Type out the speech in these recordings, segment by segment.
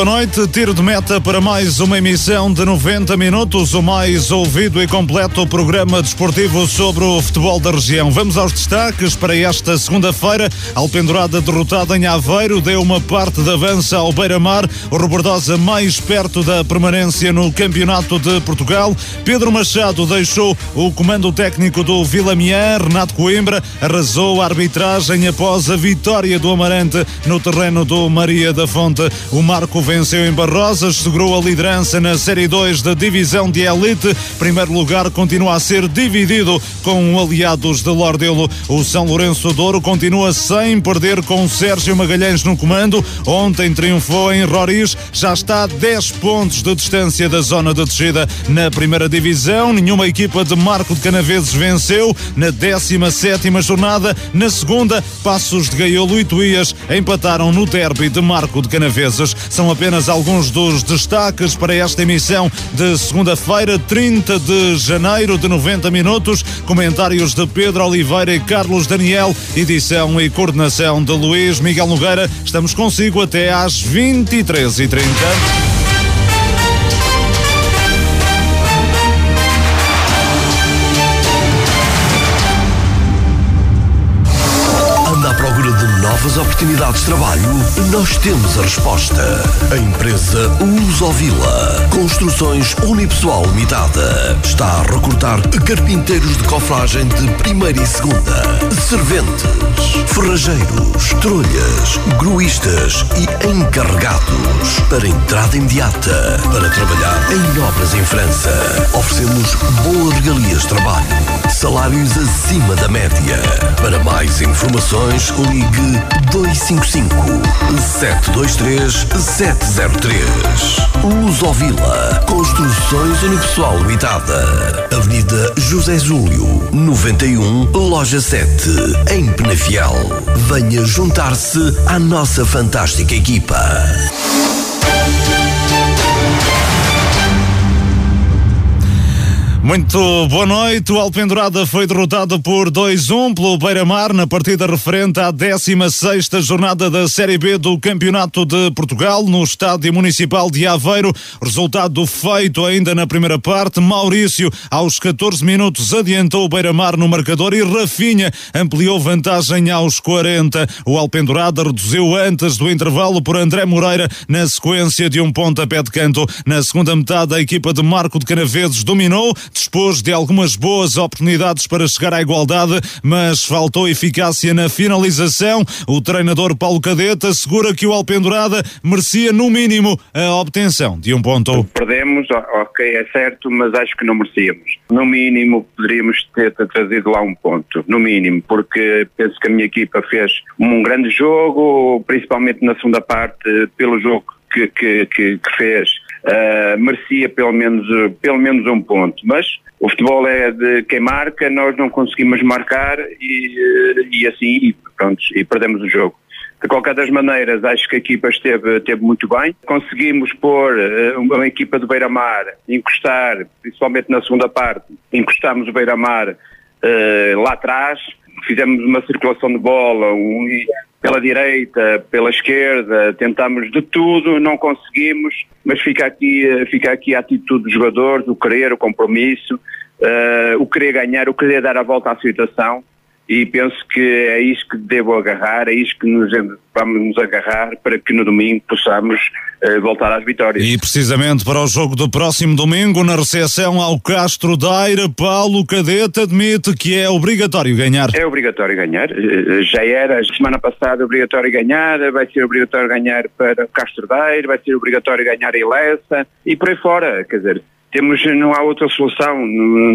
Boa noite. Tiro de meta para mais uma emissão de 90 minutos, o mais ouvido e completo programa desportivo sobre o futebol da região. Vamos aos destaques para esta segunda-feira. Alpendurada derrotada em Aveiro deu uma parte de avanço ao Beira-Mar. O Robordosa mais perto da permanência no Campeonato de Portugal. Pedro Machado deixou o comando técnico do Vilamier. Renato Coimbra arrasou a arbitragem após a vitória do Amarante no terreno do Maria da Fonte. O Marco venceu em Barrosas, segurou a liderança na Série 2 da Divisão de Elite. Primeiro lugar continua a ser dividido com aliados de Lordelo. O São Lourenço Douro continua sem perder com Sérgio Magalhães no comando. Ontem triunfou em Roriz, já está a 10 pontos de distância da zona de descida na primeira divisão. Nenhuma equipa de Marco de Canaveses venceu na 17 jornada. Na segunda, Passos de Gaiolo e Tuías empataram no derby de Marco de Canaveses. São apenas alguns dos destaques para esta emissão de segunda-feira, 30 de janeiro, de 90 minutos. Comentários de Pedro Oliveira e Carlos Daniel, edição e coordenação de Luís Miguel Nogueira. Estamos consigo até às 23h30. Novas oportunidades de trabalho? Nós temos a resposta. A empresa Lusovila Construções Unipessoal Limitada está a recrutar carpinteiros de cofragem de primeira e segunda, serventes, ferrageiros, trolhas, gruístas e encarregados para entrada imediata para trabalhar em obras em França. Oferecemos boas regalias de trabalho, salários acima da média. Para mais informações, ligue 255 723 703. Lusovila Construções Unipessoal Limitada. Avenida José Júlio, 91, Loja 7, em Penafiel. Venha juntar-se à nossa fantástica equipa. Muito boa noite. O Alpendurada foi derrotado por 2-1 pelo Beira-Mar na partida referente à 16 jornada da Série B do Campeonato de Portugal no Estádio Municipal de Aveiro. Resultado feito ainda na primeira parte. Maurício, aos 14 minutos, adiantou o Beira-Mar no marcador e Rafinha ampliou vantagem aos 40. O Alpendurada reduziu antes do intervalo por André Moreira na sequência de um pontapé de canto. Na segunda metade, a equipa de Marco de Canaveses dominou dispôs de algumas boas oportunidades para chegar à igualdade, mas faltou eficácia na finalização. O treinador Paulo Cadete assegura que o Alpendurada merecia, no mínimo, a obtenção de um ponto. Perdemos, ok, é certo, mas acho que não merecíamos. No mínimo, poderíamos ter trazido lá um ponto, no mínimo, porque penso que a minha equipa fez um grande jogo, principalmente na segunda parte, pelo jogo que, que, que, que fez uh, merecia pelo menos, pelo menos um ponto. Mas o futebol é de quem marca, nós não conseguimos marcar e, eh, e assim, pronto, e perdemos o jogo. De qualquer das maneiras, acho que a equipa esteve, esteve muito bem. Conseguimos pôr uh, uma equipa do Beira-Mar, encostar, principalmente na segunda parte, encostámos o Beira-Mar uh, lá atrás, fizemos uma circulação de bola, um, pela direita, pela esquerda, tentámos de tudo, não conseguimos, mas fica aqui, fica aqui a atitude dos jogadores, o querer, o compromisso, uh, o querer ganhar, o querer dar a volta à situação e penso que é isso que devo agarrar, é isso que nos vamos nos agarrar para que no domingo possamos uh, voltar às vitórias. E precisamente para o jogo do próximo domingo, na recepção ao Castro Daire, Paulo Cadete admite que é obrigatório ganhar. É obrigatório ganhar, uh, já era semana passada obrigatório ganhar, vai ser obrigatório ganhar para o Castro Daire, vai ser obrigatório ganhar a Ilessa e por aí fora, quer dizer, temos, não há outra solução,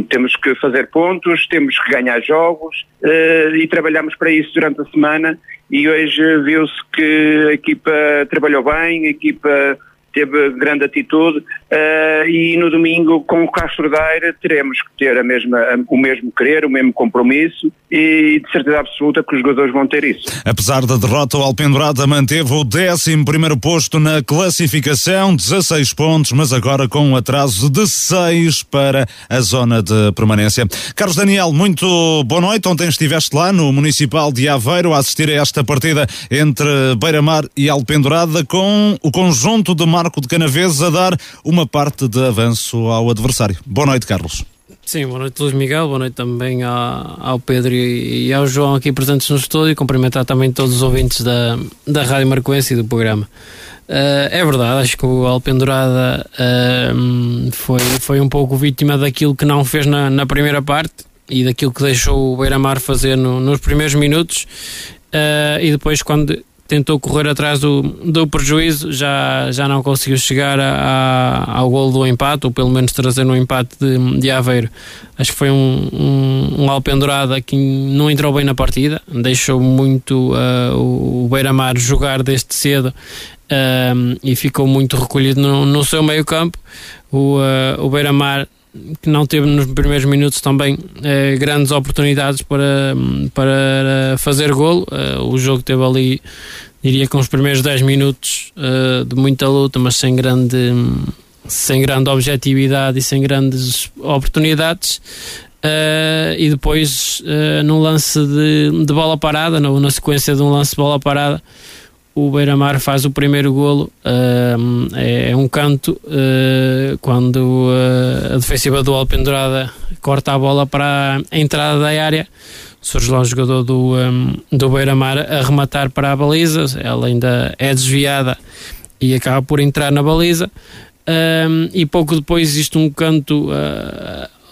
temos que fazer pontos, temos que ganhar jogos uh, e trabalhamos para isso durante a semana. E hoje viu-se que a equipa trabalhou bem, a equipa teve grande atitude uh, e no domingo com o Castro Daire teremos que ter a mesma, o mesmo querer, o mesmo compromisso e de certeza absoluta que os jogadores vão ter isso. Apesar da derrota, o Alpendurada manteve o 11 primeiro posto na classificação, 16 pontos, mas agora com um atraso de 6 para a zona de permanência. Carlos Daniel, muito boa noite. Ontem estiveste lá no Municipal de Aveiro a assistir a esta partida entre Beira-Mar e Alpendurada com o conjunto de Marco de Canaveses a dar uma parte de avanço ao adversário. Boa noite, Carlos. Sim, boa noite Luís Miguel, boa noite também ao, Pedro e, e, ao João aqui presentes no estúdio e cumprimentar também todos os ouvintes da, da Rádio Marcoense e do programa. Uh, é verdade, acho que o Alpendurada uh, foi, foi um pouco vítima daquilo que não fez na, na primeira parte e daquilo que deixou o Beira-Mar fazer no, nos primeiros minutos uh, e depois quando tentou correr atrás do, do prejuízo, já, já não conseguiu chegar a, a, ao gol do empate, ou pelo menos trazer um empate de, de Aveiro. Acho que foi um, um, um que não entrou bem na partida, deixou muito uh, o Beira-Mar jogar desde cedo uh, e ficou muito recolhido no, no seu meio campo. O, uh, o Beira-Mar que não teve nos primeiros minutos também eh, grandes oportunidades para, para fazer golo. Eh, o jogo teve ali, diria com os primeiros 10 minutos eh, de muita luta, mas sem grande, sem grande objetividade e sem grandes oportunidades. e depois, num lance de, de bola parada, na sequência de um lance de bola parada, o Beira-Mar faz o primeiro golo, uh, é um canto, uh, quando uh, a defensiva do Alpendurada corta a bola para a entrada da área, surge lá um jogador do, um, do Beira-Mar a rematar para a baliza, ela ainda é desviada e acaba por entrar na baliza, e pouco depois existe um canto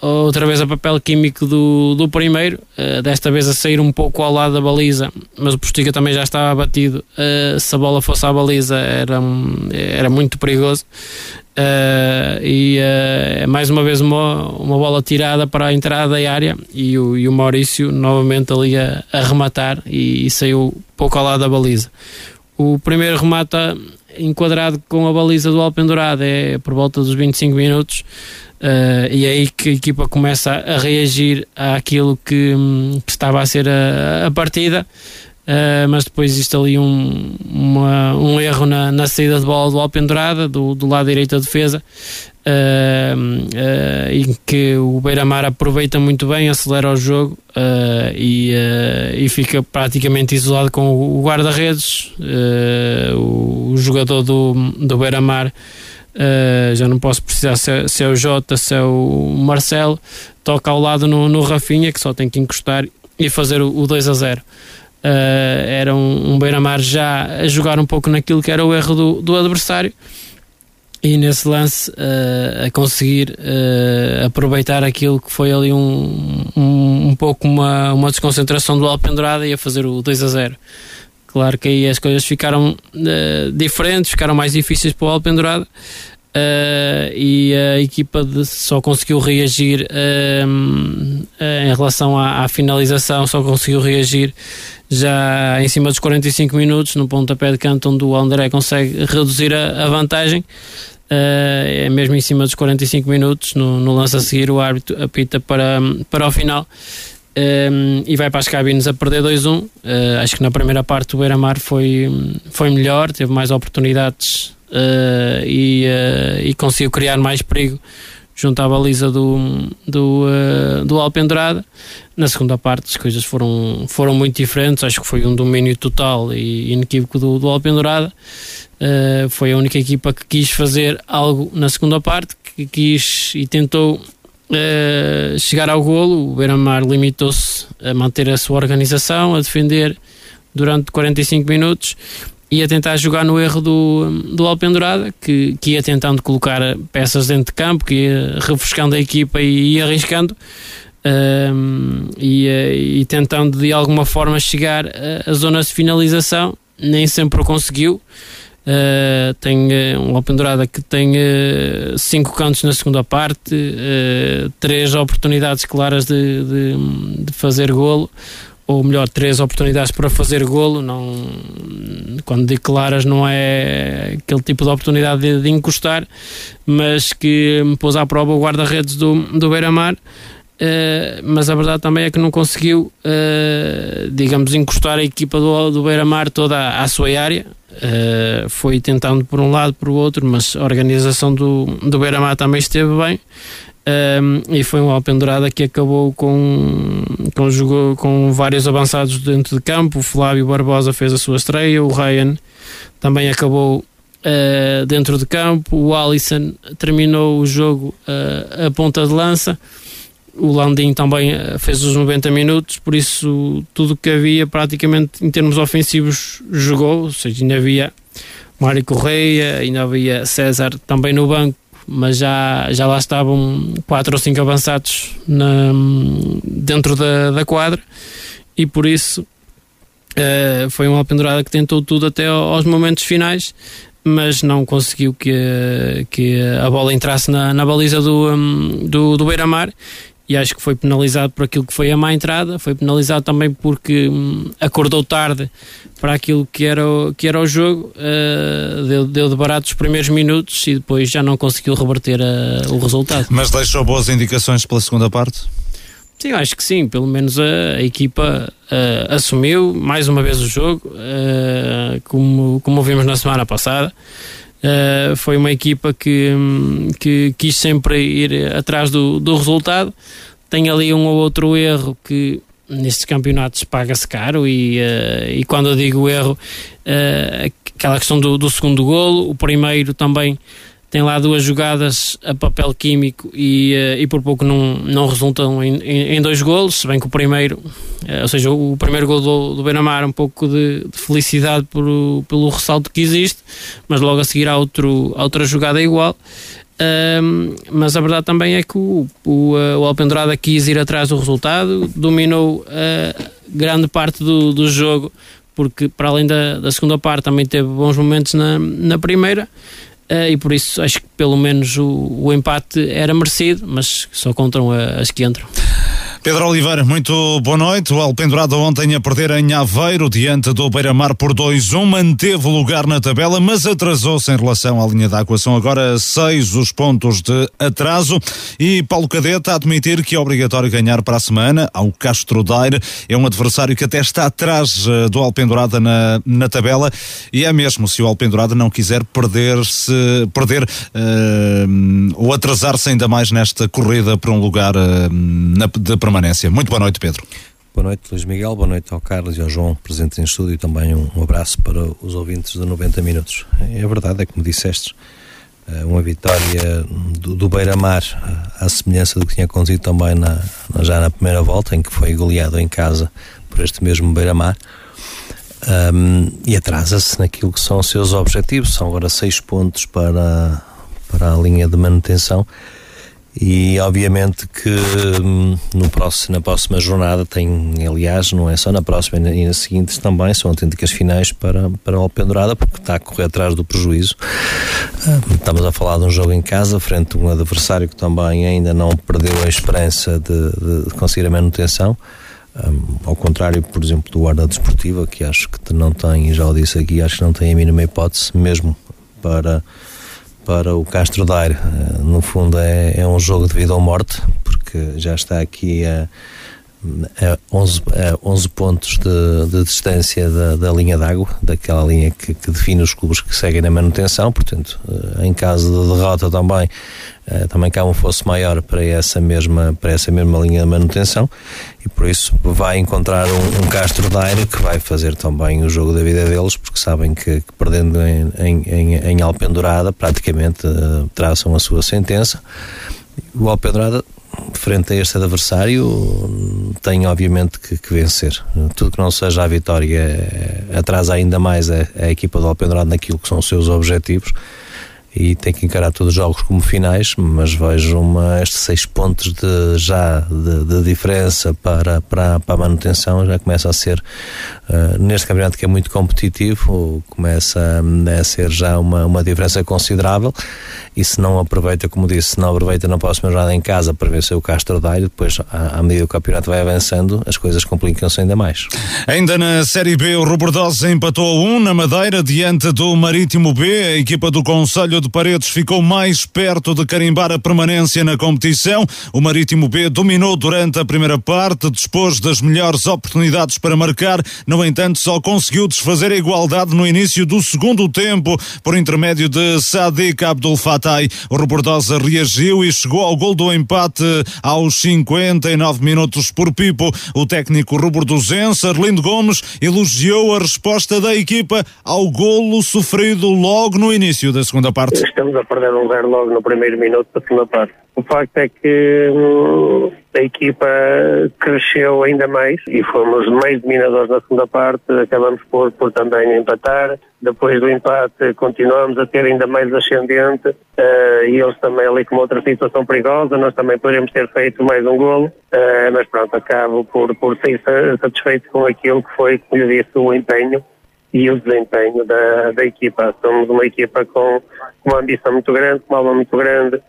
outra vez a papel químico do, do primeiro, uh, desta vez a sair um pouco ao lado da baliza, mas o Postiga também já estava abatido. Uh, se a bola fosse à baliza, era, era muito perigoso. Uh, e é mais uma vez uma, uma bola tirada para a entrada da área e o, e o Maurício novamente ali a, a rematar e, e saiu pouco ao lado da baliza. O primeiro remata enquadrado com a baliza do Alpendurado é por volta dos 25 minutos Uh, e é aí que a equipa começa a, reagir àquilo que, que, estava a ser a, a partida. Uh, mas depois existe ali um, uma, um erro na, na, saída de bola do Alpendurada, do, do lado direito da defesa, uh, em que o Beira-Mar aproveita muito bem, acelera o jogo e, e, fica praticamente isolado com o, o guarda-redes, o, o, jogador do, do Beira-Mar. Uh, já não posso precisar se, é, se, é o Jota, se é o Marcelo, toca ao lado no, no Rafinha, que só tem que encostar e fazer o, o 2 a 0. Uh, eh, era um, um Beira-Mar já a jogar um pouco naquilo que era o erro do, do adversário e nesse lance uh, a conseguir aproveitar aquilo que foi ali um, um, um, pouco uma, uma desconcentração do Alpendurada e a fazer o 2 a 0. Claro que aí as coisas ficaram uh, diferentes, ficaram mais difíceis para o Alpendurado. Uh, e a equipa só conseguiu reagir uh, em relação à, à, finalização, só conseguiu reagir já em cima dos 45 minutos, no pontapé de canto, onde o André consegue reduzir a, a vantagem. é mesmo em cima dos 45 minutos, no, no lance a seguir, o árbitro apita para, para o final um, e vai para as cabines a perder 2-1. Uh, acho que na primeira parte o Beira-Mar foi, foi melhor, teve mais oportunidades uh, e, uh, e conseguiu criar mais perigo junto à baliza do, do, do Alpendurada. Na segunda parte as coisas foram, foram muito diferentes, acho que foi um domínio total e inequívoco do, do Alpendurada. foi a única equipa que quis fazer algo na segunda parte, que quis e tentou uh, chegar ao golo, o Beira-Mar limitou-se a manter a sua organização, a defender durante 45 minutos e a tentar jogar no erro do, do Alpendurada, que, que ia tentando colocar peças dentro de campo, que ia refrescando a equipa e arriscando. Um, e, eh, e, tentando de alguma forma chegar à zona de finalização, nem sempre o conseguiu. Uh, tem uh, um Alpendurada que tem uh, cinco cantos na segunda parte, três oportunidades claras de, de, de, fazer golo. ou melhor, três oportunidades para fazer golo. Não, quando declaras, não é aquele tipo de oportunidade de, de encostar, mas que me pôs à prova o guarda-redes do, do Beira-Mar. Uh, mas a verdade também é que não conseguiu, uh, digamos, encostar a equipa do, do Beira-Mar toda à, sua área. Uh, foi tentando por um lado, por outro, mas a organização do, do Beira-Mar também esteve bem. e foi uma pendurada que acabou com, com, jogou, com vários avançados dentro de campo. O Flávio Barbosa fez a sua estreia, o Ryan também acabou dentro de campo. O Alisson terminou o jogo a ponta de lança o Landim também eh, fez os 90 minutos, por isso tudo que havia praticamente em termos ofensivos jogou, ou seja, ainda havia Mário Correia, ainda havia César também no banco, mas já, já lá estavam quatro ou cinco avançados na, dentro da, da quadra e por isso uh, foi uma pendurada que tentou tudo até aos momentos finais mas não conseguiu que, que a bola entrasse na, na baliza do, um, do, do Beira-Mar e acho que foi penalizado por aquilo que foi a má entrada, foi penalizado também porque hum, acordou tarde para aquilo que era o, que era o jogo, uh, deu, deu de barato os primeiros minutos e depois já não conseguiu reverter uh, o resultado. Mas deixou boas indicações pela segunda parte? Sim, acho que sim, pelo menos a, a equipa uh, assumiu mais uma vez o jogo, como, como vimos na semana passada. Uh, foi uma equipa que, que quis sempre ir atrás do, do resultado. Tem ali um ou outro erro que nestes campeonatos paga-se caro e, uh, e quando eu digo erro, uh, aquela questão do, do segundo golo, o primeiro também tem lá duas jogadas a papel químico e, uh, e por pouco não, não resultam em, em, dois golos, se bem que o primeiro, uh, ou seja, o, primeiro gol do, do Benamar um pouco de, de, felicidade por, pelo ressalto que existe, mas logo a seguir há, outro, há outra jogada igual. Uh, mas a verdade também é que o, o, uh, o Alpendurada quis ir atrás do resultado, dominou grande parte do, do jogo, porque para além da, da segunda parte também teve bons momentos na, na primeira. Uh, e por isso acho que pelo menos o, o empate era merecido, mas só contam as que entram. Pedro Oliveira, muito boa noite. O Alpendurado ontem a perder em Aveiro, diante do Beira-Mar por 2-1, manteve o lugar na tabela, mas atrasou-se em relação à linha d'água. São agora seis os pontos de atraso e Paulo Cadete a admitir que é obrigatório ganhar para a semana ao Castro Daire. É um adversário que até está atrás eh, do Alpendurada na, na tabela e é mesmo se o Alpendurada não quiser perder-se, perder uh, ou atrasar-se ainda mais nesta corrida para um lugar uh, na, de permanência permanência. Muito boa noite, Pedro. Boa noite, Luís Miguel. Boa noite ao Carlos e ao João, presentes em estúdio. E também um, abraço para os ouvintes de 90 Minutos. É verdade, é como disseste, eh, uma vitória do, do Beira-Mar, à semelhança do que tinha acontecido também na, já na primeira volta, em que foi goleado em casa por este mesmo Beira-Mar. Um, e atrasa-se naquilo que são os seus objetivos. São agora seis pontos para, para a linha de manutenção e obviamente que hum, no próximo, na próxima jornada tem, aliás, não é só na próxima e nas seguintes também, são autênticas finais para, para o Alpendurada, porque está a correr atrás do prejuízo. Hum, estamos a falar de um jogo em casa, frente a um adversário que também ainda não perdeu a esperança de, de conseguir a manutenção. Um, ao contrário, por exemplo, do Guarda Desportiva, que acho que não tem, já o disse aqui, acho que não tem a mínima hipótese, mesmo para para o Castro Daire. Eh, no fundo, é, é um jogo de vida ou morte, porque já está aqui a, a 11, a 11 pontos de, de distância da, da linha d'água, daquela linha que, que, define os clubes que seguem na manutenção. Portanto, eh, em caso de derrota também, eh, também cá um fosse maior para essa mesma, para essa mesma linha de manutenção e por isso vai encontrar um, um Castro Daire que vai fazer também o jogo da vida deles, porque sabem que, que perdendo em, em, em, Alpendurada praticamente uh, traçam a sua sentença. O Alpendurada, frente a este adversário, tem obviamente que, que vencer. Tudo que não seja a vitória atrasa ainda mais a, a equipa do Alpendurada naquilo que são os seus objetivos e tem que encarar todos os jogos como finais, mas vejo uma, estes seis pontos de, já de, de diferença para, para, para a manutenção já começa a ser uh, neste campeonato que é muito competitivo, começa a ser já uma, uma diferença considerável e se não aproveita, como disse, se não aproveita na próxima jornada em casa para vencer o Castro Daire, depois à, à medida que o campeonato vai avançando, as coisas complicam-se ainda mais. Ainda na Série B, o Robordosa empatou a 1 na Madeira diante do Marítimo B. A equipa do Conselho de Paredes ficou mais perto de carimbar a permanência na competição. O Marítimo B dominou durante a primeira parte, dispôs das melhores oportunidades para marcar, no entanto, só conseguiu desfazer a igualdade no início do segundo tempo, por intermédio de Sadiq Abdul Fatai. O Robordosa reagiu e chegou ao gol do empate aos 59 minutos por Pipo. O técnico robordosense, Arlindo Gomes, elogiou a resposta da equipa ao golo sofrido logo no início da segunda parte. Estamos a perder um zero logo no primeiro minuto da segunda parte. O facto é que hum, a equipa cresceu ainda mais e fomos mais dominadores na segunda parte, acabamos por, por também empatar. Depois do empate continuamos a ter ainda mais ascendente uh, e eles também ali com outra situação perigosa, nós também poderíamos ter feito mais um golo, uh, mas pronto, acabo por, por ser satisfeito com aquilo que foi, como lhe disse, o empenho e o desempenho da, da equipa. Somos uma equipa com, com uma ambição muito grande, uma alma muito grande,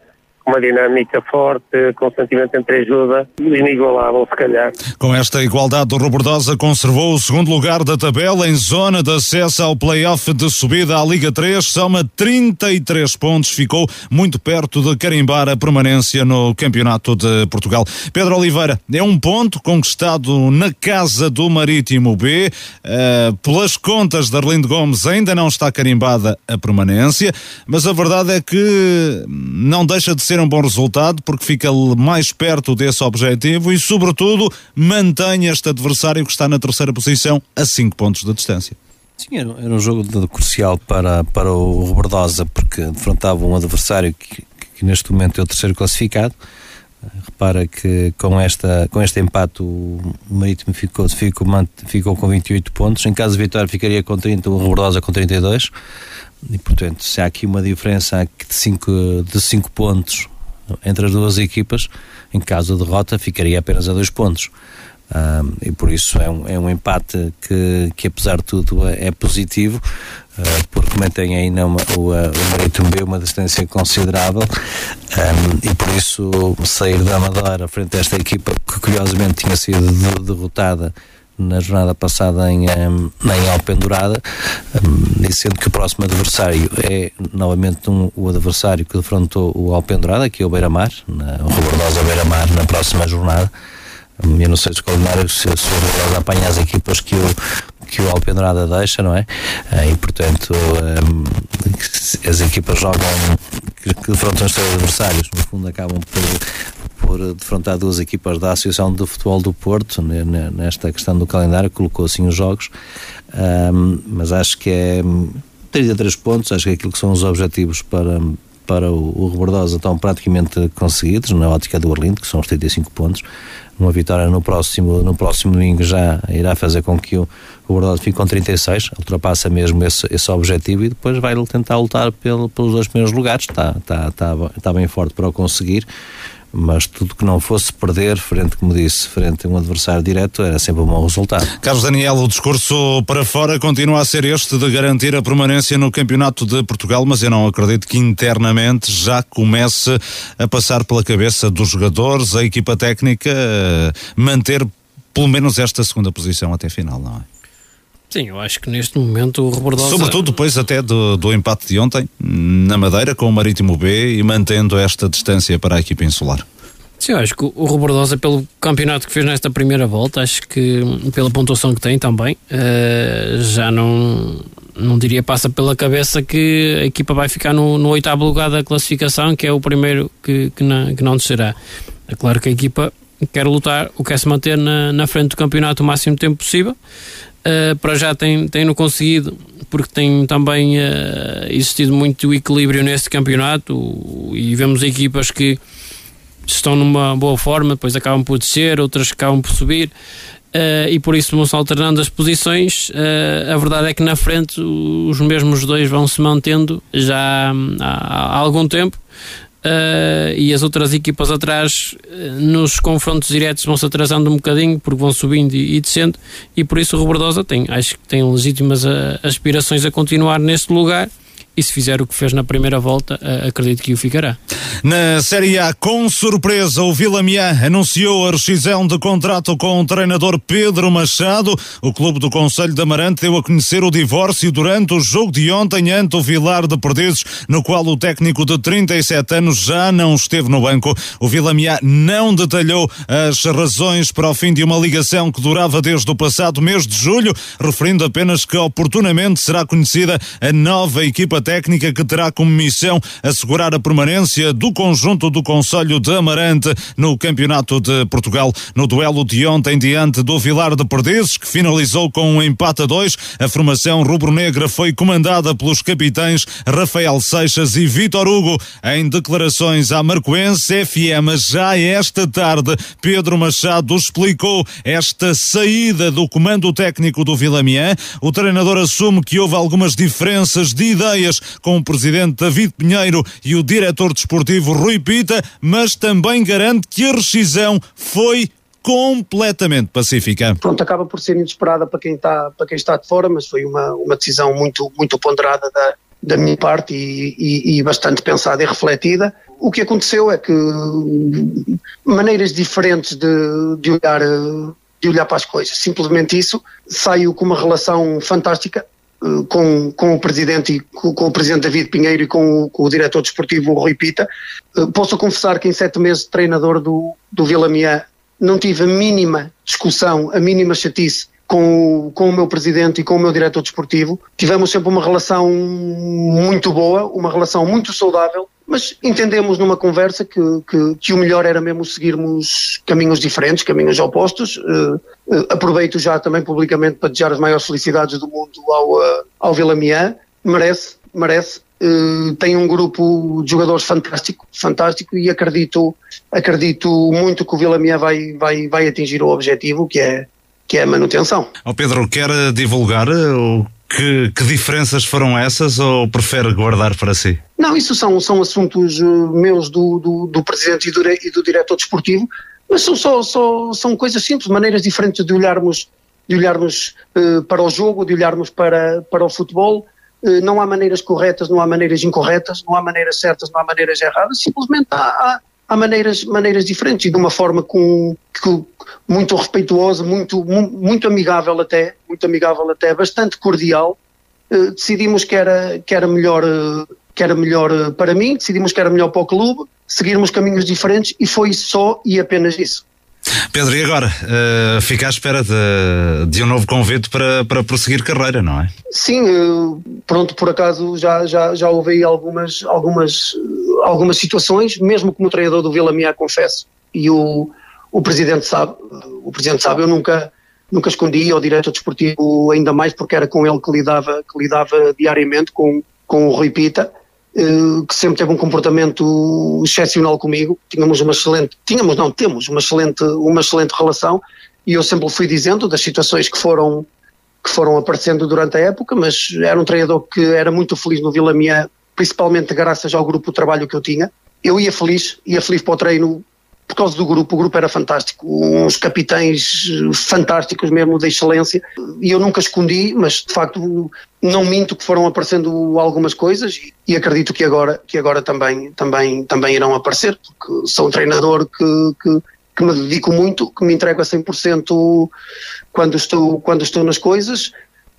uma dinâmica forte, com sentimento entre ajuda, inigualável, se calhar. Com esta igualdade, o Robordosa conservou o segundo lugar da tabela em zona de acesso ao play-off de subida à Liga 3, soma 33 pontos, ficou muito perto de carimbar a permanência no Campeonato de Portugal. Pedro Oliveira, é um ponto conquistado na casa do Marítimo B, uh, pelas contas de Arlindo Gomes ainda não está carimbada a permanência, mas a verdade é que não deixa de ser ser um bom resultado porque fica mais perto desse objetivo e, sobretudo, mantém este adversário que está na terceira posição a 5 pontos de distância. Sim, era, um jogo de, crucial para, para o Robertosa porque defrontava um adversário que, que neste momento é o terceiro classificado. Repara que com, esta, com este empate o Marítimo ficou, ficou, ficou com 28 pontos. Em caso de vitória, ficaria com 30, o Robertosa com 32. E, portanto, se há aqui uma diferença de 5 de cinco pontos entre as duas equipas, em caso de derrota, ficaria apenas a dois pontos. Um, e por isso é um, é um empate que, que, apesar de tudo, é, é positivo, uh, porque mantém ainda uma, o, o Marítimo B uma distância considerável. Um, e por isso, sair da Amadora frente a esta equipa que curiosamente tinha sido derrotada na jornada passada em, em, em Alpendurada, um, sendo que o próximo adversário é novamente um, o adversário que defrontou o Alpendurada, que é o Beira-Mar, o Robordosa Beira-Mar, na próxima jornada. Eu não sei se o calendário se, se o Robordosa apanha as equipas que o, que o Alpendurada deixa, não é? Uh, e portanto, um, as equipas jogam que, que defrontam os seus adversários, no fundo acabam por por defrontar duas equipas da Associação de Futebol do Porto nesta questão do calendário, colocou assim os jogos, um, mas acho que é 33 pontos, acho que é aquilo que são os objetivos para, para o, o Rebordosa estão praticamente conseguidos na ótica do Orlindo, que são os 35 pontos. Uma vitória no próximo, no próximo domingo já irá fazer com que o, o Bordosa fique com 36, ultrapassa mesmo esse, esse objetivo e depois vai tentar lutar pelo, pelos dois primeiros lugares. Está, está, está, está bem forte para o conseguir mas tudo que não fosse perder, frente, como disse, frente a um adversário direto, era sempre um bom resultado. Carlos Daniel, o discurso para fora continua a ser este de garantir a permanência no Campeonato de Portugal, mas eu não acredito que internamente já comece a passar pela cabeça dos jogadores, a equipa técnica, eh, manter pelo menos esta segunda posição até final, não é? Sim, eu acho que neste momento o Rebordosa... Sobretudo depois até do, do empate de ontem, na Madeira, com o Marítimo B e mantendo esta distância para a equipa insular. Sim, eu acho que o Rebordosa, pelo campeonato que fez nesta primeira volta, acho que pela pontuação que tem também, uh, já não, não diria passa pela cabeça que a equipa vai ficar no, no oitavo lugar da classificação, que é o primeiro que, que, não, que não descerá. É claro que a equipa quer lutar, ou quer se manter na, na frente do campeonato o máximo tempo possível. Uh, para já tem, tem no conseguido, porque tem também uh, existido muito equilíbrio neste campeonato e vemos equipas que estão numa boa forma, depois acabam por descer, outras acabam por subir. Uh, e por isso vão-se alternando as posições. Uh, a verdade é que na frente os mesmos dois vão se mantendo já há, há algum tempo. Uh, e as outras equipas atrás nos confrontos diretos vão se atrasando um bocadinho porque vão subindo e, e descendo e por isso o Robertosa tem, acho que tem legítimas aspirações a continuar neste lugar e se fizer o que fez na primeira volta, acredito que o ficará. Na Série A, com surpresa, o Vila Mian anunciou a rescisão de contrato com o treinador Pedro Machado. O clube do Conselho de Amarante deu a conhecer o divórcio durante o jogo de ontem ante o Vilar de Perdizes, no qual o técnico de 37 anos já não esteve no banco. O Vila Mian não detalhou as razões para o fim de uma ligação que durava desde o passado mês de julho, referindo apenas que oportunamente será conhecida a nova equipa técnica que terá como missão assegurar a permanência do conjunto do Conselho de Amarante no Campeonato de Portugal. No duelo de ontem diante do Vilar de Perdizes, que finalizou com um empate a dois, a formação rubro-negra foi comandada pelos capitães Rafael Seixas e Vitor Hugo. Em declarações à Marcoense FM, já esta tarde, Pedro Machado explicou esta saída do comando técnico do Vilamian. O treinador assume que houve algumas diferenças de ideias com o presidente David Pinheiro e o diretor desportivo Rui Pita, mas também garante que a rescisão foi completamente pacífica. Pronto, acaba por ser inesperada para quem está, para quem está de fora, mas foi uma, uma decisão muito, muito ponderada da, da minha parte e, e, e, bastante pensada e refletida. O que aconteceu é que maneiras diferentes de, de, olhar, de olhar para as coisas, simplesmente isso, saiu com uma relação fantástica com, com o presidente e com, com, o presidente David Pinheiro e com com o diretor desportivo Rui Pita. Eh, posso confessar que em sete meses de treinador do, do Vila Mian não tive a mínima discussão, a mínima chatice com com o meu presidente e com o meu diretor desportivo. Tivemos sempre uma relação muito boa, uma relação muito saudável, mas entendemos numa conversa que, que, que o melhor era mesmo seguirmos caminhos diferentes, caminhos opostos. Uh, uh, aproveito já também publicamente para desejar as maiores felicidades do mundo ao, uh, ao Vila Mian. Merece, merece. tem um grupo de jogadores fantástico, fantástico e acredito, acredito muito que o Vila Mian vai, vai, vai atingir o objetivo que é que é a manutenção. Oh Pedro, quer divulgar o que, que, diferenças foram essas ou prefere guardar para si? Não, isso são, são assuntos uh, meus do, do, do presidente e do, e do diretor desportivo, mas são, só, só, são coisas simples, maneiras diferentes de olharmos, de olharmos uh, para o jogo, de olharmos para, para o futebol. Uh, não há maneiras corretas, não há maneiras incorretas, não há maneiras certas, não há maneiras erradas, simplesmente há, há há maneiras, maneiras diferentes e de uma forma com, com, muito respeituosa, muito, muito amigável até, muito amigável até, bastante cordial, eh, decidimos que era, que era melhor, eh, que era melhor eh, para mim, decidimos que era melhor para o clube, seguirmos caminhos diferentes e foi só e apenas isso. Pedro, e agora? Uh, fica à espera de, de, um novo convite para, para prosseguir carreira, não é? Sim, pronto, por acaso já, já, já houve algumas, algumas, algumas situações, mesmo como treinador do Vila Mia, confesso, e o, o presidente sabe, o presidente sabe, eu nunca, nunca escondi ao diretor desportivo, ainda mais porque era com ele que lidava, que lidava diariamente com, com o Rui Pita, que sempre teve um comportamento excepcional comigo, tínhamos uma excelente, tínhamos não, temos uma excelente, uma excelente relação e eu sempre fui dizendo das situações que foram que foram aparecendo durante a época, mas era um treinador que era muito feliz no Vila Mia, principalmente graças ao grupo de trabalho que eu tinha. Eu ia feliz, ia feliz para o treino por causa do grupo, o grupo era fantástico, uns capitães fantásticos mesmo, de excelência, e eu nunca escondi, mas de facto não minto que foram aparecendo algumas coisas e acredito que agora, que agora também, também, também irão aparecer, porque sou um treinador que, que, que me dedico muito, que me entrego a 100% quando estou, quando estou nas coisas,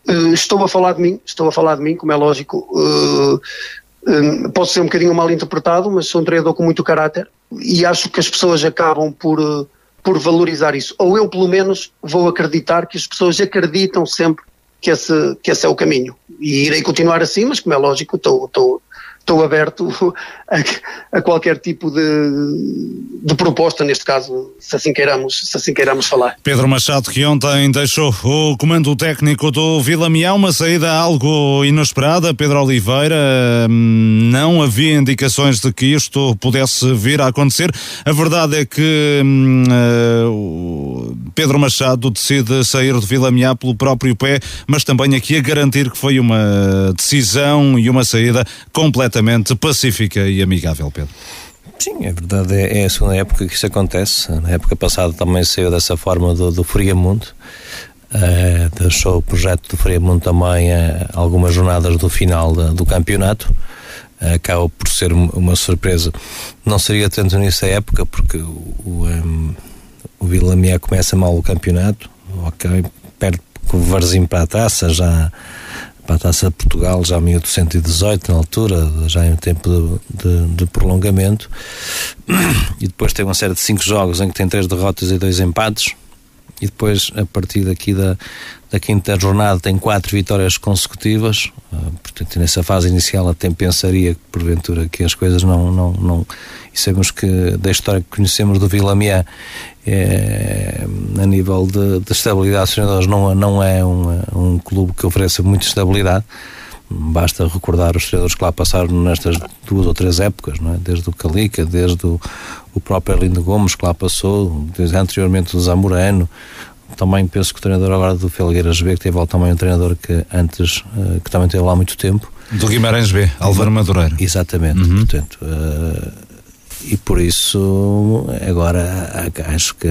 uh, estou a falar de mim, estou a falar de mim, como é lógico, uh, posso ser um bocadinho mal interpretado, mas sou um treinador com muito caráter, e acho que as pessoas acabam por, eh, por valorizar isso. Ou eu, pelo menos, vou acreditar que as pessoas acreditam sempre que esse, que esse é o caminho. E irei continuar assim, mas como é lógico, estou, estou, aberto a, a, qualquer tipo de, de proposta, neste caso, se assim, queiramos, se assim queiramos falar. Pedro Machado, que ontem deixou o comando técnico do Vila Mião, uma saída algo inesperada. Pedro Oliveira, hum, não havia indicações de que isto pudesse vir a acontecer. A verdade é que hum, uh, Pedro Machado decide sair de Vila Miá pelo próprio pé, mas também aqui a garantir que foi uma decisão e uma saída completamente pacífica e amigável, Pedro. Sim, é verdade, é, é a segunda época que isso acontece. Na época passada também saiu dessa forma do, do Friamundo. Uh, deixou o projeto do Friamundo também uh, algumas jornadas do final de, do campeonato. Uh, acaba por ser uma surpresa. Não seria tanto nessa época, porque o, um, o Vila Mia começa mal o campeonato, ok, perde com o Varzinho para a taça, já para a Taça de Portugal, já em 1818, na altura, já em tempo de, de, de, prolongamento. E depois tem uma série de cinco jogos em que tem três derrotas e dois empates. E depois, a partir daqui da, da quinta jornada, tem quatro vitórias consecutivas. Ah, portanto, nessa fase inicial, até pensaria, porventura, que as coisas não. não, não e sabemos que, da história que conhecemos do Vila é, a nível de, de estabilidade dos treinadores não, não é um, um clube que ofereça muita estabilidade basta recordar os treinadores que lá passaram nestas duas ou três épocas, não é? desde o Calica, desde o, o próprio Arlindo Gomes que lá passou, desde anteriormente o Zamorano, também penso que o treinador agora do Felgueiras B, que teve lá também um treinador que antes, uh, que também teve lá há muito tempo. Do Guimarães B, Álvaro Madureira. Exatamente, uhum. portanto, uh, e por isso agora acho que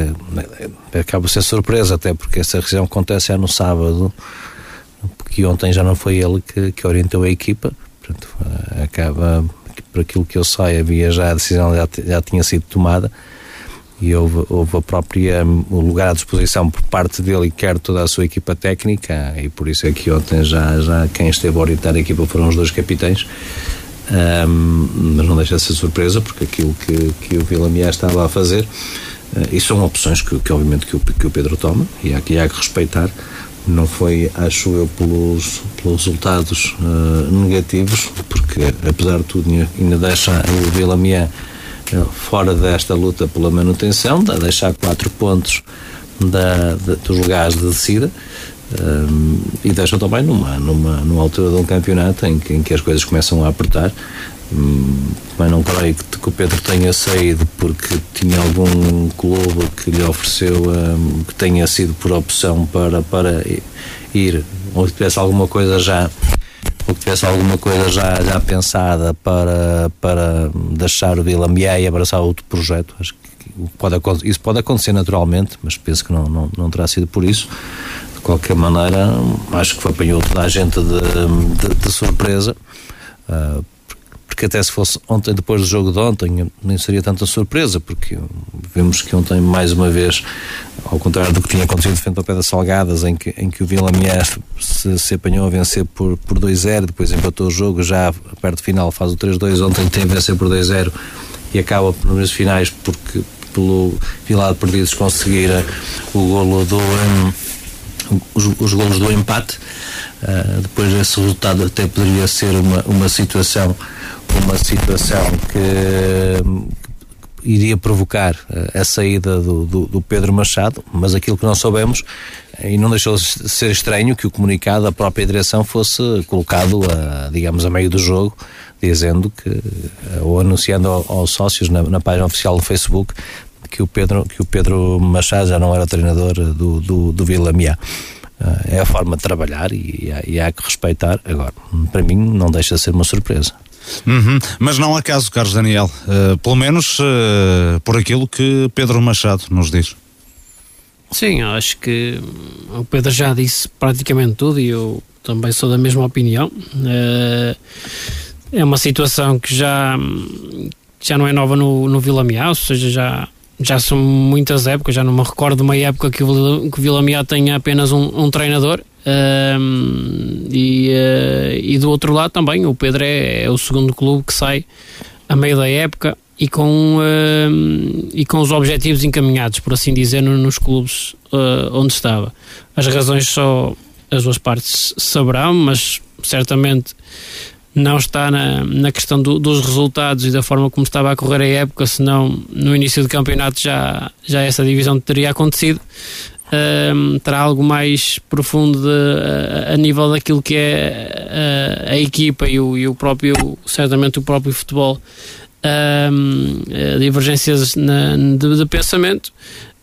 acaba por ser surpresa até porque essa região acontece já no sábado porque ontem já não foi ele que, que orientou a equipa. Portanto acaba por aquilo que eu sei havia já a decisão já, já tinha sido tomada. E houve, houve a própria o lugar à disposição por parte dele e quer toda a sua equipa técnica. E por isso é que ontem já, já quem esteve a orientar a equipa foram os dois capitães. Um, mas não deixa de ser surpresa porque aquilo que, que o Vila Miá estava a fazer uh, e são opções que, que obviamente que o, que o Pedro toma e há, há que respeitar não foi, acho eu, pelos, pelos resultados uh, negativos, porque apesar de tudo ainda deixa o Vila Miá uh, fora desta luta pela manutenção, a deixar quatro pontos da, de, dos lugares de descida, um, e deixam também numa, numa, numa altura de um campeonato em que, em que as coisas começam a apertar. Mas não creio que, que, o Pedro tenha saído porque tinha algum clube que lhe ofereceu um, que tenha sido por opção para, para ir, ou que tivesse alguma coisa já ou que tivesse alguma coisa já, já pensada para, para deixar o Vila e abraçar outro projeto. Acho que pode, isso pode acontecer naturalmente, mas penso que não, não, não terá sido por isso qualquer maneira, acho que apanhou toda a gente de, de, de surpresa. Uh, porque até se fosse ontem, depois do jogo de ontem, nem seria tanta surpresa, porque vimos que ontem, mais uma vez, ao contrário do que tinha acontecido frente ao pé das Salgadas, em que, em que o Vila Mier se, se apanhou a vencer por, por 2-0, depois empatou o jogo, já perto do final faz o 3-2, ontem tem a vencer por 2-0 e acaba nos meus finais porque pelo Vila de Perdidos conseguir o golo do. Um, os, os golos do empate. Uh, depois esse resultado até poderia ser uma, uma situação uma situação que, iria provocar uh, a saída do, do, do, Pedro Machado, mas aquilo que não soubemos e não deixou de ser estranho que o comunicado da própria direção fosse colocado a, digamos a meio do jogo dizendo que uh, ou anunciando aos sócios na, na página oficial do Facebook que o Pedro, que o Pedro Machado já não era treinador do, do, do Vila Miá. É a forma de trabalhar e, e, há, que respeitar. Agora, para mim, não deixa de ser uma surpresa. Uhum. Mas não há caso, Carlos Daniel, uh, pelo menos uh, por aquilo que Pedro Machado nos diz. Sim, acho que o Pedro já disse praticamente tudo e eu também sou da mesma opinião. Uh, é uma situação que já, já não é nova no, no Vila Miá, ou seja, já, já são muitas épocas, já não me recordo de uma época que o, que Vila Miá tenha apenas um, um treinador. Um, e, uh, e do outro lado também, o Pedro é, é, o segundo clube que sai a meio da época e com, uh, e com os objetivos encaminhados, por assim dizer, nos clubes uh, onde estava. As razões só as duas partes saberão, mas certamente não está na, na questão do, dos resultados e da forma como estava a correr a época, senão no início do campeonato já, já essa divisão teria acontecido. Um, terá algo mais profundo de, a, a, nível daquilo que é a, a equipa e o, e o, próprio, certamente o próprio futebol, um, divergências na, de, de, pensamento.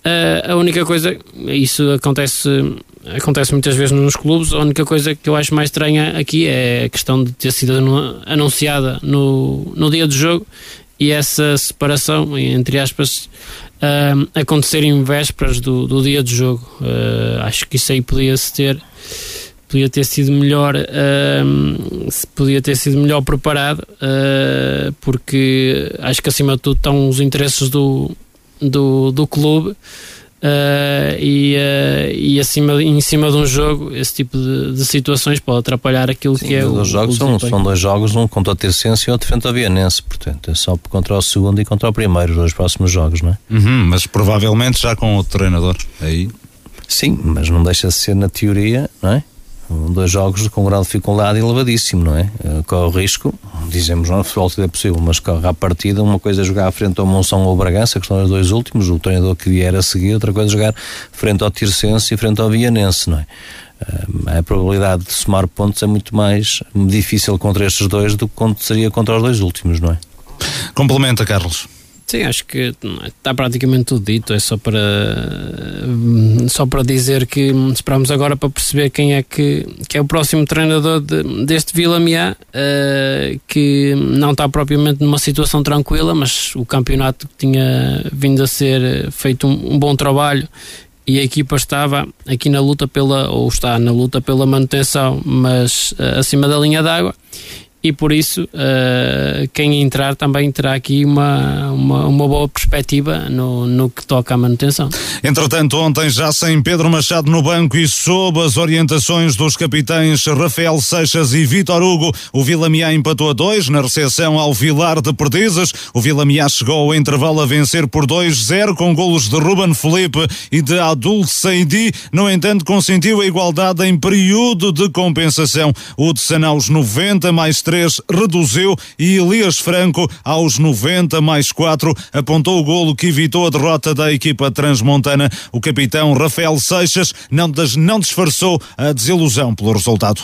Uh, a única coisa, isso acontece, acontece muitas vezes nos clubes, a única coisa que eu acho mais estranha aqui é a questão de ter sido anunciada no, no dia do jogo e essa separação, entre aspas, uh, acontecer em vésperas do, do dia do jogo. Uh, acho que isso aí podia-se ter podia ter sido melhor uh, podia ter sido melhor preparado uh, porque acho que acima de tudo estão os interesses do, do, do clube Uh, e, uh, e acima, em cima de um jogo, esse tipo de, de situações pode atrapalhar aquilo Sim, que é o. Jogos o são, são dois jogos, um contra o Tercense e outro frente ao Vianense, portanto é só contra o segundo e contra o primeiro, os dois próximos jogos, não é? Uhum, mas provavelmente já com outro treinador. Aí. Sim, mas não deixa de ser na teoria, não é? Dois jogos com grau de dificuldade elevadíssimo, não é? Eh, corre o risco, dizemos não, futebol tudo é possível, mas corre à partida, uma coisa é jogar frente ao Monção ou Bragança, que são os dois últimos, o treinador que vier a seguir, outra coisa é jogar frente ao Tircense e frente ao Vianense, não é? Eh, a probabilidade de somar pontos é muito mais difícil contra estes dois do que seria contra os dois últimos, não é? Complementa, Carlos. Sim, acho que está praticamente tudo dito. É só para só para dizer que esperamos agora para perceber quem é que, que é o próximo treinador de, deste Vila Miá, uh, que não está propriamente numa situação tranquila, mas o campeonato tinha vindo a ser feito um, um bom trabalho e a equipa estava aqui na luta pela, ou está na luta pela manutenção, mas uh, acima da linha d'água e por isso uh, quem entrar também terá aqui uma, uma, uma, boa perspectiva no, no que toca à manutenção. Entretanto, ontem já sem Pedro Machado no banco e sob as orientações dos capitães Rafael Seixas e Vítor Hugo, o Vila Miá empatou a dois na recepção ao Vilar de Perdizes. O Vila Miá chegou ao intervalo a vencer por 2-0 com golos de Ruben Felipe e de Adul Seidi. No entanto, consentiu a igualdade em período de compensação. O de Sanaus 90 mais 3 3 reduziu e Elias Franco, aos 90 mais 4, apontou o golo que evitou a derrota da equipa transmontana. O capitão Rafael Seixas não, des, não disfarçou a desilusão pelo resultado.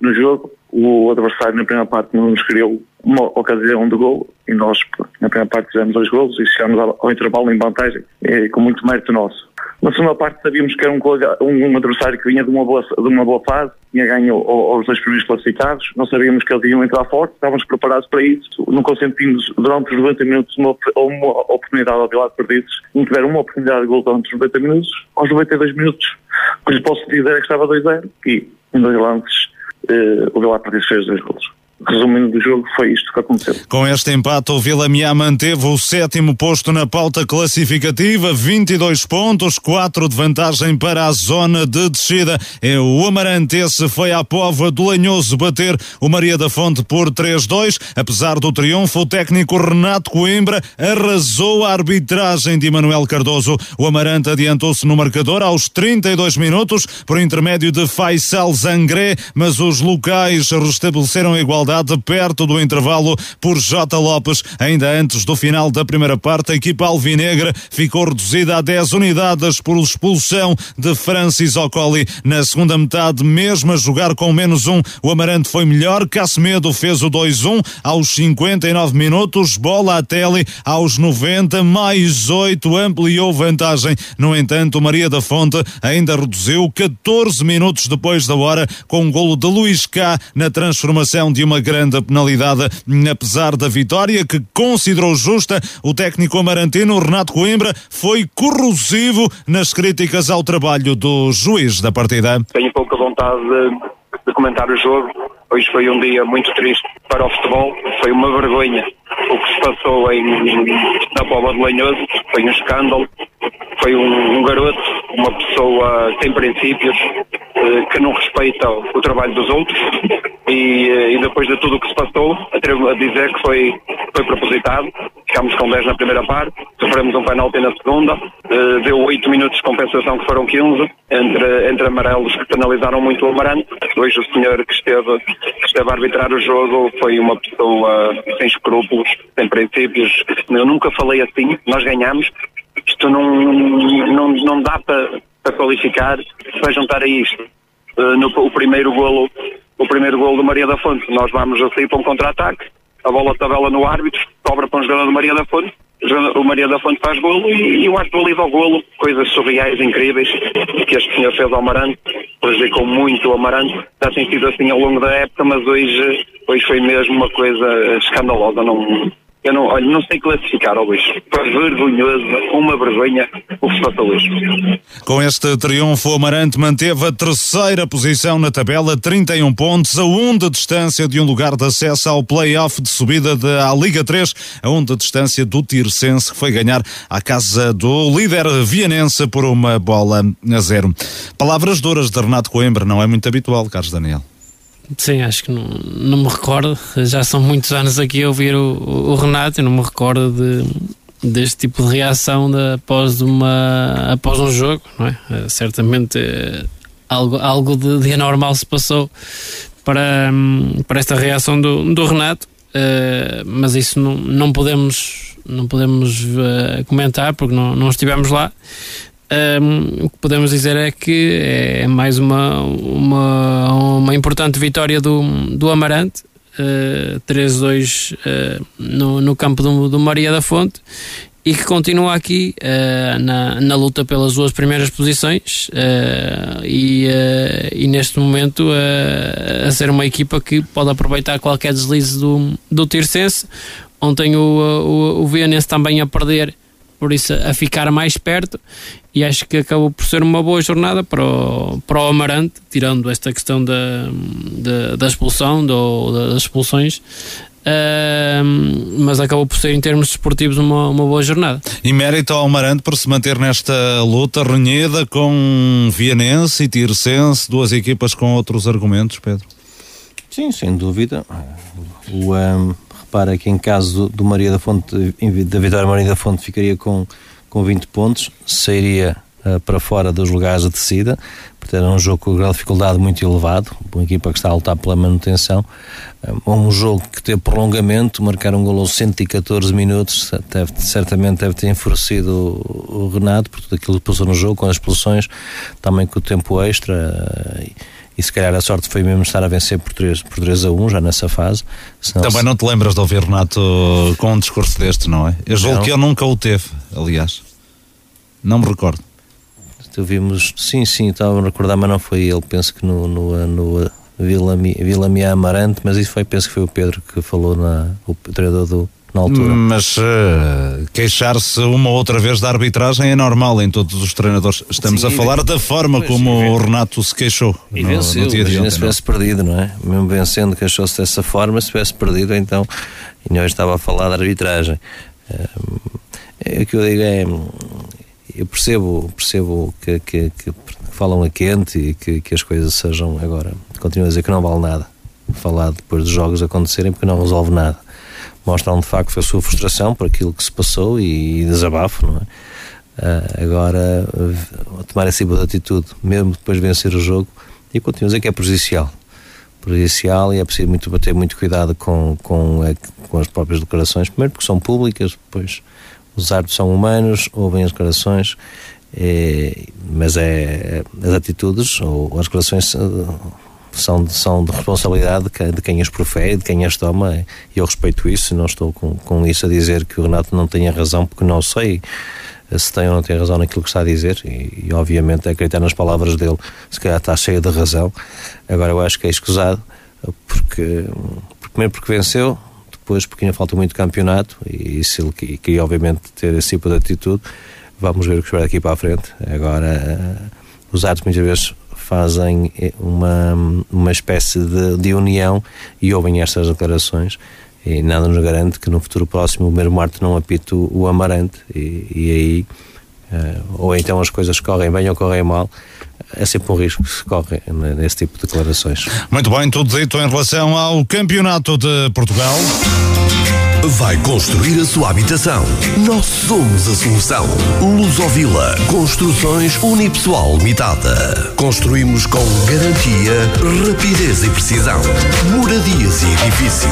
No jogo, o adversário na primeira parte não nos criou uma ocasião de gol e nós na primeira parte fizemos dois golos e chegamos ao, intervalo em vantagem com muito mérito nosso. Na segunda parte sabíamos que era um, um, um, adversário que vinha de uma boa, de uma boa fase, tinha ganho os dois primeiros classificados, não sabíamos que eles iam entrar forte, estávamos preparados para isso, não consentimos durante os 90 minutos uma, uma oportunidade ao Vilar Perdidos, não tiveram uma oportunidade de gol durante os 90 minutos, aos 92 minutos, o que lhes posso dizer é que estava 2-0 e em dois lances eh, o Vilar Perdidos fez dois gols resumindo do jogo, foi isto que aconteceu. Com este empate, o Vila Miá manteve o sétimo posto na pauta classificativa, 22 pontos, 4 de vantagem para a zona de descida. É o Amarantense foi à Pova do Lanhoso bater o Maria da Fonte por 3-2. Apesar do triunfo, o técnico Renato Coimbra arrasou a arbitragem de Manuel Cardoso. O Amarante adiantou-se no marcador aos 32 minutos por intermédio de Faisal Zangré, mas os locais restabeleceram a igualdade perto do intervalo por J. Lopes. Ainda antes do final da primeira parte, a equipa alvinegra ficou reduzida a 10 unidades por expulsão de Francis Ocoli. Na segunda metade, mesmo a jogar com menos um, o Amarante foi melhor. Casmedo fez o 2-1 aos 59 minutos. Bola a tele aos 90, mais 8, ampliou vantagem. No entanto, Maria da Fonte ainda reduziu 14 minutos depois da hora com um golo de Luís K na transformação de uma grande penalidade, apesar da vitória que considerou justa. O técnico amarantino Renato Coimbra foi corrosivo nas críticas ao trabalho do juiz da partida. Tenho pouca vontade de, comentar o jogo. Hoje foi um dia muito triste para o futebol. Foi uma vergonha o que se passou em, na Póvoa de Lanhoso. Foi um escândalo. Foi um, um garoto, uma pessoa sem princípios, eh, que não respeita o trabalho dos outros e, eh, e depois de tudo o que se passou, atrevo a dizer que foi, foi propositado. Ficámos com 10 na primeira parte, sofremos um penalti na segunda, uh, deu 8 minutos de compensação que foram 15, entre, entre amarelos que penalizaram muito o Amarante. Hoje o senhor que esteve, que esteve a arbitrar o jogo foi uma pessoa sem escrúpulos, sem princípios. Eu nunca falei assim, nós ganhamos. Isto não, não, não dá para, para qualificar, para juntar a isto. Uh, no, o primeiro golo o primeiro gol do Maria da Fonte. Nós vamos a sair para um contra-ataque, a bola tabela no árbitro, cobra para um jogador do Maria da Fonte, o Maria da Fonte faz golo e, e o ato ali ao golo, coisas surreais, incríveis, que este senhor fez ao Amarante, prejudicou muito o Amarante, já tem sido assim ao longo da época, mas hoje, hoje foi mesmo uma coisa escandalosa, não, eu não, olha, não sei classificar ao Luís. Foi vergonhoso, uma vergonha o que se passou hoje. Com este triunfo, o Amarante manteve a terceira posição na tabela, 31 pontos, a 1 de distância de um lugar de acesso ao play-off de subida da Liga 3, a 1 de distância do Tirsense, que foi ganhar à casa do líder vianense por uma bola a zero. Palavras duras de Renato Coimbra, não é muito habitual, Carlos Daniel. Sim, acho que não, não me recordo. Já são muitos anos aqui a ouvir o, o Renato e não me recordo de, deste tipo de reação de, após, uma, após um jogo, não é? Eh, certamente eh, algo, algo de, de anormal se passou para, hum, para esta reação do, do Renato, uh, mas isso não, não podemos, não podemos uh, comentar porque não, não estivemos lá. Um, o que podemos dizer é que é mais uma, uma, uma importante vitória do, do Amarante, uh, 3-2 uh, no, no campo do, do Maria da Fonte e que continua aqui uh, na, na luta pelas duas primeiras posições uh, e, uh, e neste momento a ser uma equipa que pode aproveitar qualquer deslize do, do Tirsense. Ontem o, o, o Vianense também a perder por isso a ficar mais perto e acho que acabou por ser uma boa jornada para o, para o Amarante, tirando esta questão da, da, da expulsão, do, das expulsões, uh, mas acabou por ser em termos desportivos uma, uma boa jornada. E mérito ao Amarante por se manter nesta luta renhida com Vianense e Tirsense, duas equipas com outros argumentos, Pedro? Sim, sem dúvida. O, um para que em caso do, Maria da Fonte, da vitória Maria da Fonte ficaria com, com 20 pontos, sairia uh, para fora dos lugares de descida, portanto era um jogo com grau de dificuldade muito elevado, uma equipa que está a lutar pela manutenção, uh, um jogo que teve prolongamento, marcar um gol aos 114 minutos, deve, certamente deve ter enfurecido o, o Renato por tudo aquilo que passou no jogo, com as expulsões, também com o tempo extra, uh, se calhar a sorte foi mesmo estar a vencer por 3, por 3 a 1 já nessa fase. Senão Também se... não te lembras de ouvir Renato com um discurso deste, não é? Eu julgo que ele nunca o teve, aliás. Não me recordo. Vimos, sim, sim, estava a recordar, mas não foi ele, penso que no, no, no Vila, Vila Mia Amarante, mas isso foi, penso que foi o Pedro que falou, na, o treinador do, na altura. Mas uh, queixar-se uma ou outra vez da arbitragem é normal em todos os treinadores. Estamos Sim, a falar da forma como o Renato se queixou. E no, venceu, no dia de ontem, se tivesse perdido, não é? Mesmo vencendo, queixou-se dessa forma, se tivesse perdido, então. E nós estava a falar da arbitragem. Uh, o que eu digo é. Eu percebo, percebo que, que, que falam a quente e que, que as coisas sejam agora. Continuo a dizer que não vale nada falar depois dos jogos acontecerem porque não resolve nada mostram de facto a sua frustração por aquilo que se passou e, e desabafo, não é? Uh, agora, uh, tomar esse de atitude, mesmo depois de vencer o jogo, e continuo a dizer que é prejudicial. Prejudicial e é preciso muito, ter muito cuidado com, com, com as próprias declarações, primeiro porque são públicas, depois os árbitros são humanos, ouvem as declarações, é, mas é, as atitudes ou as declarações são, são de responsabilidade de quem as profere, de quem as toma, e eu respeito isso, não estou com, com isso a dizer que o Renato não tenha razão, porque não sei se tem ou não tem razão naquilo que está a dizer, e, e obviamente acreditar nas palavras dele, se calhar está cheio de razão. Agora eu acho que é escusado, porque, primeiro porque venceu, depois porque ainda falta muito campeonato, e se ele queria obviamente ter esse tipo de atitude, vamos ver o que espera daqui para a frente. Agora, uh, os atos muitas vezes fazem eh, uma, uma espécie de, de união e ouvem estas declarações e nada nos garante que no futuro próximo o mesmo Marte não apite o, Amarante e, e aí uh, ou então as coisas correm bem ou correm mal é sempre um risco que se corre nesse tipo de declarações. Muito bem, tudo dito em relação ao Campeonato de Portugal. Vai construir a sua habitação. Nós somos a solução. Lusovila Construções Unipessoal Limitada. Construímos com garantia, rapidez e precisão. Moradias e edifícios.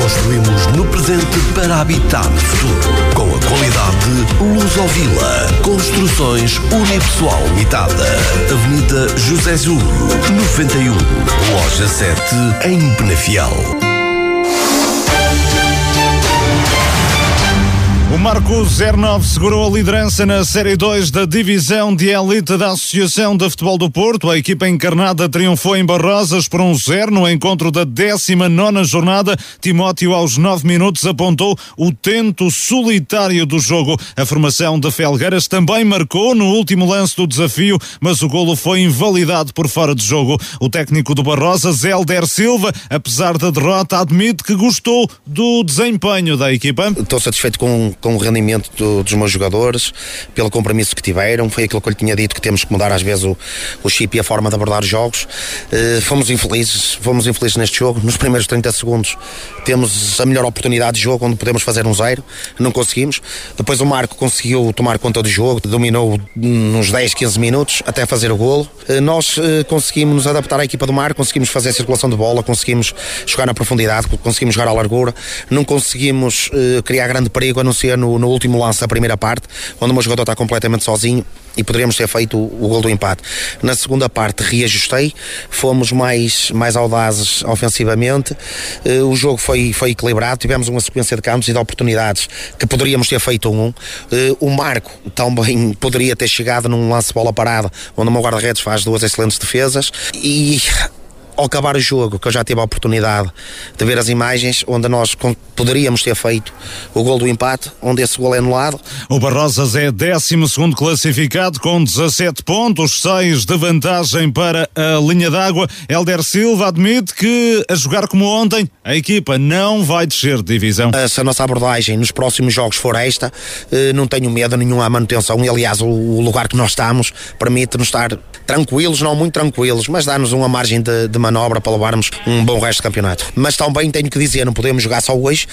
Construímos no presente para habitar no futuro. Com a qualidade Lusovila Construções Unipessoal Limitada. Avenida José Júlio, 91, Loja 7, em Penafiel. O Marco 09 segurou a liderança na Série 2 da Divisão de Elite da Associação de Futebol do Porto. A equipa encarnada triunfou em Barrosas por um zero no encontro da 19 jornada. Timóteo, aos 9 minutos, apontou o tento solitário do jogo. A formação de Felgueiras também marcou no último lance do desafio, mas o golo foi invalidado por fora de jogo. O técnico do Barrosas, Helder Silva, apesar da derrota, admite que gostou do desempenho da equipa. Estou satisfeito com com o rendimento do, dos meus jogadores, pelo compromisso que tiveram. Foi aquilo que eu lhe tinha dito que temos que mudar às vezes o, o chip e a forma de abordar os jogos. Uh, fomos infelizes, fomos infelizes neste jogo. Nos primeiros 30 segundos temos a melhor oportunidade de jogo onde podemos fazer um zero, não conseguimos. Depois o Marco conseguiu tomar conta do jogo, dominou nos 10, 15 minutos até fazer o golo. Uh, nós uh, conseguimos nos adaptar à equipa do Marco, conseguimos fazer a circulação de bola, conseguimos jogar na profundidade, conseguimos jogar à largura, não conseguimos criar grande perigo a não ser no, no último lance da primeira parte, onde o meu jogador está completamente sozinho e poderíamos ter feito o, o gol do empate. Na segunda parte reajustei, fomos mais, mais audazes ofensivamente, uh, o jogo foi, foi equilibrado, tivemos uma sequência de campos e de oportunidades que poderíamos ter feito um. Uh, o Marco também poderia ter chegado num lance bola parada, onde o meu guarda-redes faz duas excelentes defesas e ao acabar o jogo, que eu já tive a oportunidade de ver as imagens, onde nós poderíamos ter feito o gol do empate, onde esse gol é anulado. O Barrosas é 12 classificado com 17 pontos, 6 de vantagem para a linha d'água. Helder Silva admite que, a jogar como ontem, a equipa não vai descer de divisão. Se a nossa abordagem nos próximos jogos for esta, eh, não tenho medo nenhuma à manutenção. E, aliás, o lugar que nós estamos permite-nos estar tranquilos, não muito tranquilos, mas dá-nos uma margem de, de manobra para levarmos um bom resto de campeonato. Mas também tenho que dizer, não podemos jogar só hoje.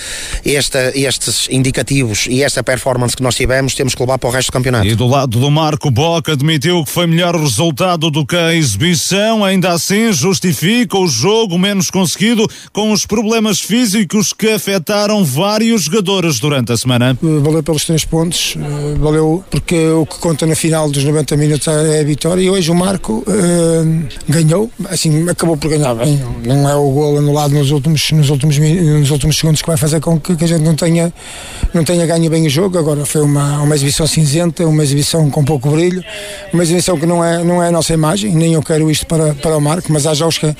Esta, estes indicativos e esta performance que nós tivemos, temos que levar para o resto do campeonato. E do lado do Marco Boca admitiu que foi melhor resultado do que a exibição, ainda assim justifica o jogo menos conseguido com os problemas físicos que afetaram vários jogadores durante a semana. Valeu pelos três pontos, eh, valeu porque o que conta na final dos 90 minutos é a vitória e hoje o Marco uh, ganhou, assim, acabou por ganhar bem. Não é o gol anulado nos últimos, nos últimos, nos últimos segundos que vai fazer com que, que, a gente não tenha, não tenha ganho bem o jogo. Agora foi uma, uma exibição cinzenta, uma exibição com pouco brilho, uma exibição que não é, não é a nossa imagem, nem eu quero isto para, para o Marco, mas há jogos que,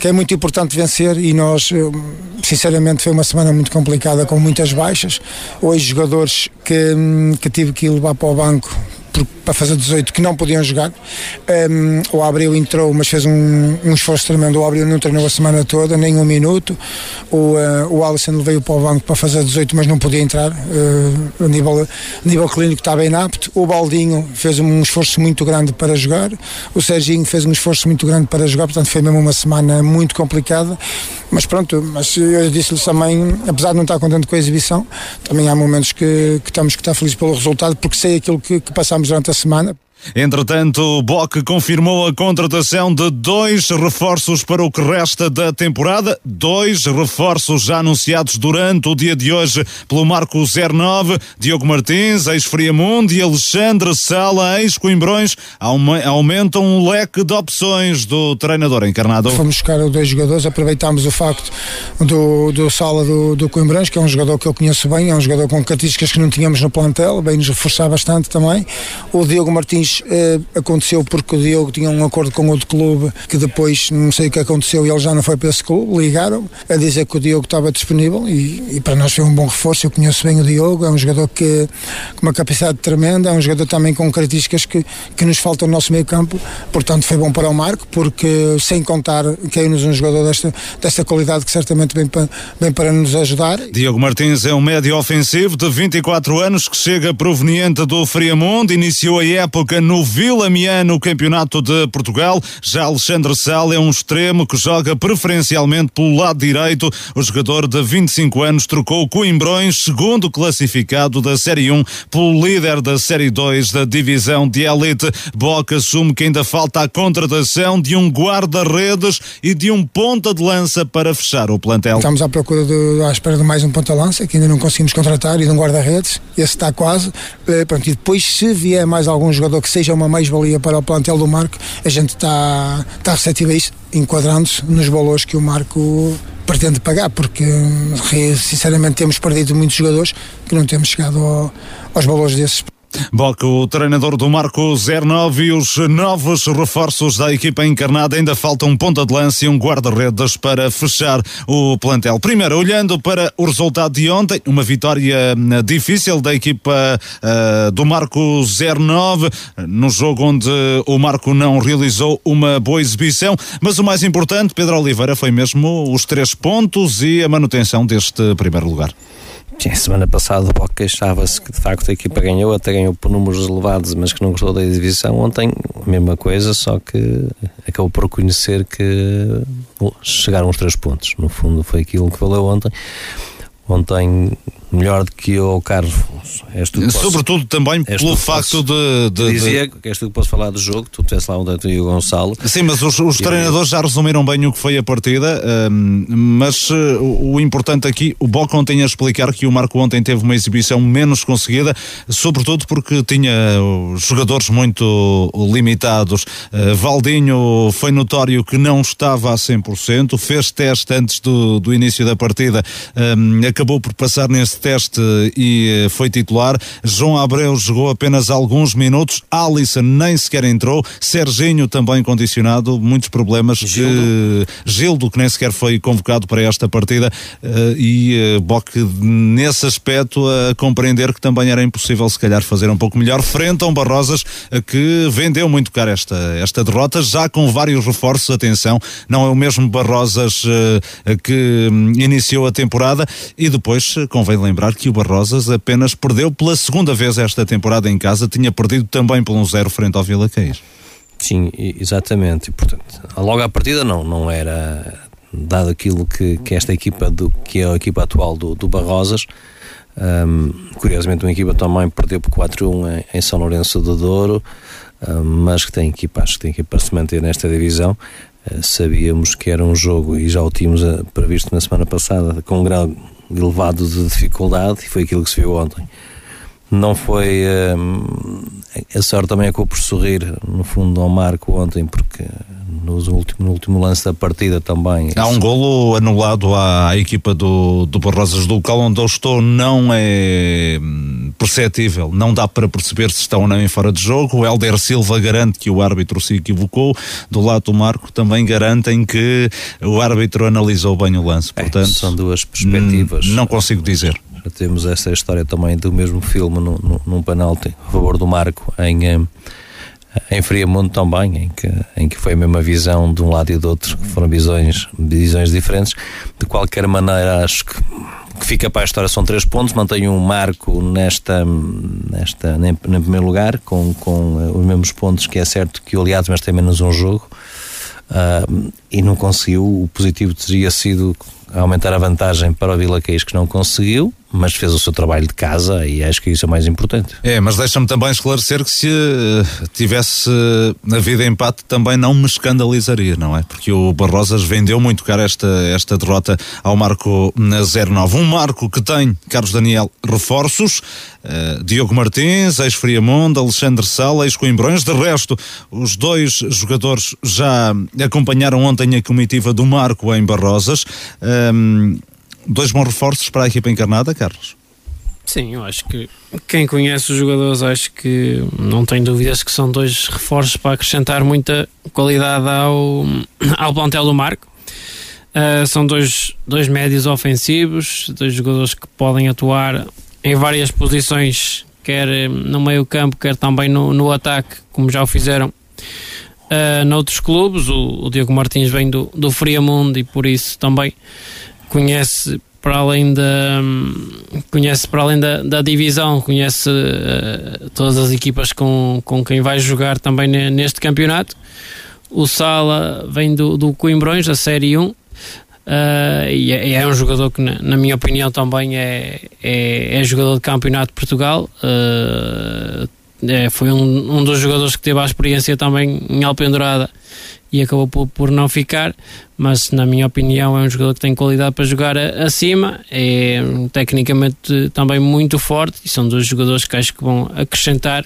que é muito importante vencer e nós, sinceramente, foi uma semana muito complicada com muitas baixas. Hoje, jogadores que, que tive que levar para o banco para fazer 18 que não podiam jogar. Um, o Abril entrou, mas fez um, um, esforço tremendo. O Abril não treinou a semana toda, nem um minuto. O, uh, o Alisson veio para o banco para fazer 18, mas não podia entrar. Uh, a, nível, a nível clínico estava inapto. O Baldinho fez um esforço muito grande para jogar. O Serginho fez um esforço muito grande para jogar, portanto foi mesmo uma semana muito complicada. Mas pronto, mas eu disse-lhes também, apesar de não estar contente com a exibição, também há momentos que, que estamos que estar felizes pelo resultado, porque sei aquilo que, que passámos durante a semana. Entretanto, o Boc confirmou a contratação de dois reforços para o que resta da temporada. Dois reforços já anunciados durante o dia de hoje pelo Marco 09, Diogo Martins, ex-Friamundo e Alexandre Sala, ex-Coimbrões, aumentam o leque de opções do treinador encarnado. Fomos buscar dois jogadores, aproveitámos o facto do, do Sala do, do Coimbrões, que é um jogador que eu conheço bem, é um jogador com características que não tínhamos no plantel, bem nos reforçar bastante também. O Diogo Martins depois uh, aconteceu porque o Diogo tinha um acordo com outro clube que depois não sei o que aconteceu e ele já não foi para esse clube. Ligaram a dizer que o Diogo estava disponível e, e para nós foi um bom reforço. Eu conheço bem o Diogo, é um jogador que com uma capacidade tremenda, é um jogador também com características que, que nos faltam no nosso meio campo. Portanto, foi bom para o Marco porque sem contar caiu-nos um jogador desta, desta qualidade que certamente vem para, vem para nos ajudar. Diogo Martins é um médio ofensivo de 24 anos que chega proveniente do Friamundo, iniciou a época no Vila no Campeonato de Portugal. Já Alexandre Sal é um extremo que joga preferencialmente pelo lado direito. O jogador de 25 anos trocou Coimbrões, segundo classificado da Série 1, pelo líder da Série 2 da divisão de elite. Boca assume que ainda falta a contratação de um guarda-redes e de um ponta de lança para fechar o plantel. Estamos à procura de, à espera de mais um ponta-lança que ainda não conseguimos contratar e de um guarda-redes. Esse está quase. Eh, pronto, e depois, se vier mais algum jogador que que seja uma mais-valia para o plantel do Marco, a gente está, está receptivo a isso, enquadrando-se nos valores que o Marco pretende pagar, porque sinceramente temos perdido muitos jogadores que não temos chegado ao, aos valores desses. Boca, o treinador do Marco 09 e os novos reforços da equipa encarnada. Ainda falta um ponta de lança e um guarda-redes para fechar o plantel. Primeiro, olhando para o resultado de ontem, uma vitória hum, difícil da equipa uh, do Marco 09, no jogo onde o Marco não realizou uma boa exibição. Mas o mais importante, Pedro Oliveira, foi mesmo os três pontos e a manutenção deste primeiro lugar. Sim, semana passada o Boca queixava-se que de facto a equipa ganhou, até ganhou por números elevados, mas que não gostou da exibição. Ontem, a mesma coisa, só que acabou por reconhecer que chegaram os três pontos. No fundo, foi aquilo que valeu ontem. Ontem melhor do que eu, Carlos. És tu posso, Sobretudo também pelo facto de, de, Dizia de... que és tu que posso falar do jogo, tu tivesse lá onde e o Gonçalo. Sim, mas os, os treinadores já resumiram bem o que foi a partida, um, mas uh, o importante aqui, o Boca ontem a explicar que o Marco ontem teve uma exibição menos conseguida, sobretudo porque tinha jogadores muito limitados. Uh, Valdinho foi notório que não estava a 100%, fez teste antes do, do início da partida, um, acabou por passar nesse teste e eh, foi titular. João Abreu jogou apenas alguns minutos. Alisson nem sequer entrou. Serginho também condicionado. Muitos problemas. Gildo, que, Gildo, que nem sequer foi convocado para esta partida. Eh, e eh, Boque, nesse aspecto, a compreender que também era impossível, se calhar, fazer um pouco melhor frente a um Barrosas que vendeu muito caro esta, esta derrota, já com vários reforços. Atenção, não é o mesmo Barrosas que hum, iniciou a temporada e depois convém lembrar que o Barrosas apenas perdeu pela segunda vez esta temporada em casa, tinha perdido também por um zero frente ao Vila Caís. Sim, exatamente. Portanto, logo à partida não, não era dado aquilo que, que esta equipa do que é a equipa atual do, do Barrosas. Um, curiosamente, uma equipa também perdeu por 4-1 em, em, São Lourenço do Douro, um, mas que tem equipa, acho que tem equipa para se manter nesta divisão. Uh, sabíamos que era um jogo e já o tínhamos uh, previsto na semana passada com um grau elevado de dificuldade e foi aquilo que se viu ontem. Não foi. Hum, a sorte também acabou por sorrir, no fundo, ao Marco ontem, porque no último, no último lance da partida também. Há um golo anulado à, equipa do, do Barrosas do local onde eu estou, não é hum, perceptível, não dá para perceber se estão ou não em fora de jogo. O Helder Silva garante que o árbitro se equivocou, do lado do Marco também garantem que o árbitro analisou bem o lance. É, Portanto, é, são duas perspectivas. Não consigo dizer. Temos essa história também do mesmo filme no, no, num penalti a favor do Marco em. Hum, em Friamundo também, em que, em que foi a mesma visão de um lado e do outro, foram visões, visões diferentes. De qualquer maneira, acho que, que fica para a história são três pontos, mantenho um marco nesta, nesta em primeiro lugar, com, com eh, os mesmos pontos, que é certo que o Aliados, mas tem menos um jogo. Uh, e não conseguiu. O positivo teria sido aumentar a vantagem para o Vila Caís, que não conseguiu, mas fez o seu trabalho de casa e acho que isso é mais importante. É, mas deixa-me também esclarecer que se uh, tivesse uh, havido empate também não me escandalizaria, não é? Porque o Barrosas vendeu muito caro esta, esta derrota ao Marco na 09. Um Marco que tem, Carlos Daniel, reforços, uh, Diogo Martins, ex-Friamundo, Alexandre Sala, ex-Coimbrões. De resto, os dois jogadores já acompanharam ontem a comitiva do Marco em Barrosas. Um, dois bons reforços para a equipa encarnada, Carlos? Sim, eu acho que quem conhece os jogadores, acho que não tem dúvidas que são dois reforços para acrescentar muita qualidade ao, ao plantel do Marco. Uh, são dois, dois médios ofensivos, dois jogadores que podem atuar em várias posições, quer no meio campo, quer também no, no ataque, como já o fizeram uh, noutros clubes. O, o Diogo Martins vem do, do Friamundo e por isso também conhece para além da conhece para além da, da divisão conhece uh, todas as equipas com, com quem vai jogar também neste campeonato o Sala vem do, do Coimbrões da Série 1 uh, e, é, é, um jogador que na, na minha opinião também é, é, é, jogador de campeonato de Portugal uh, é, foi um, um dos jogadores que teve a experiência também em Alpendurada e acabou por, por não ficar, mas na minha opinião é um jogador que tem qualidade para jogar a, acima, é tecnicamente também muito forte e são dois jogadores que acho que vão acrescentar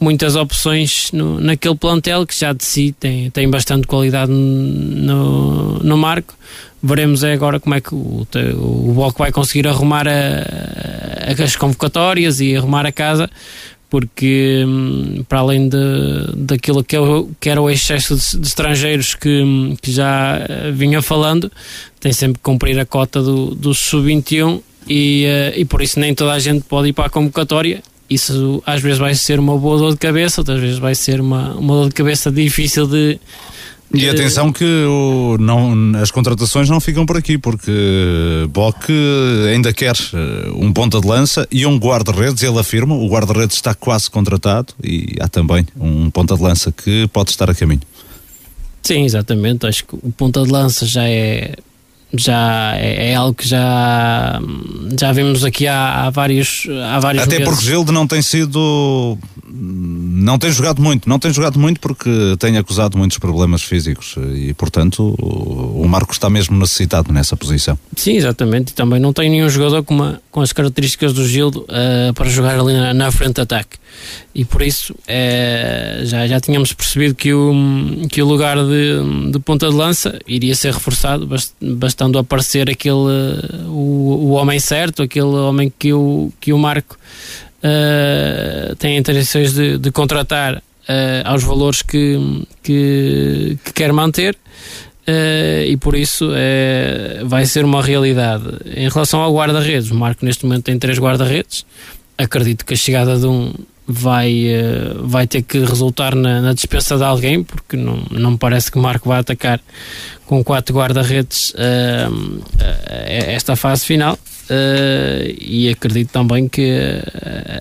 muitas opções no, naquele plantel que já de si tem, tem bastante qualidade no, no marco. Veremos agora como é que o, o Bloco vai conseguir arrumar a, a, as convocatórias e arrumar a casa, porque hum, para além de, daquilo que, eu, que era o excesso de, de estrangeiros que, que, já eh, vinha falando, tem sempre que cumprir a cota do, do sub-21 e, uh, e por isso nem toda a gente pode ir para a convocatória isso às vezes vai ser uma boa dor de cabeça, outras vezes vai ser uma, uma dor de cabeça difícil de. E atenção que o, não, as contratações não ficam por aqui, porque Bock ainda quer eh, um ponta de lança e um guarda-redes, ele afirma, o guarda-redes está quase contratado e há também um ponta de lança que pode estar a caminho. Sim, exatamente, acho que o ponta de lança já é já é, é, algo que já já vimos aqui há, há vários há vários até meses. porque Gilde não tem sido não tem jogado muito não tem jogado muito porque tem acusado muitos problemas físicos e portanto o, o Marco está mesmo necessitado nessa posição. Sim exatamente. E também não tem nenhum jogador com, uma, com as características do Gildo uh, para jogar ali na, na frente de ataque. E por isso é, já, já tínhamos percebido que o, que o lugar de, de ponta de lança iria ser reforçado bastando aparecer aquele o, o homem certo, aquele homem que o, que o Marco uh, tem intenções de, de contratar uh, aos valores que, que, que quer manter Uh, e por isso uh, vai ser uma realidade. Em relação ao guarda-redes, o Marco neste momento tem três guarda-redes. Acredito que a chegada de um, vai, uh, vai ter que resultar na, na, dispensa de alguém, porque não, não parece que Marco vai atacar com quatro guarda-redes uh, esta fase final. Uh, e acredito também que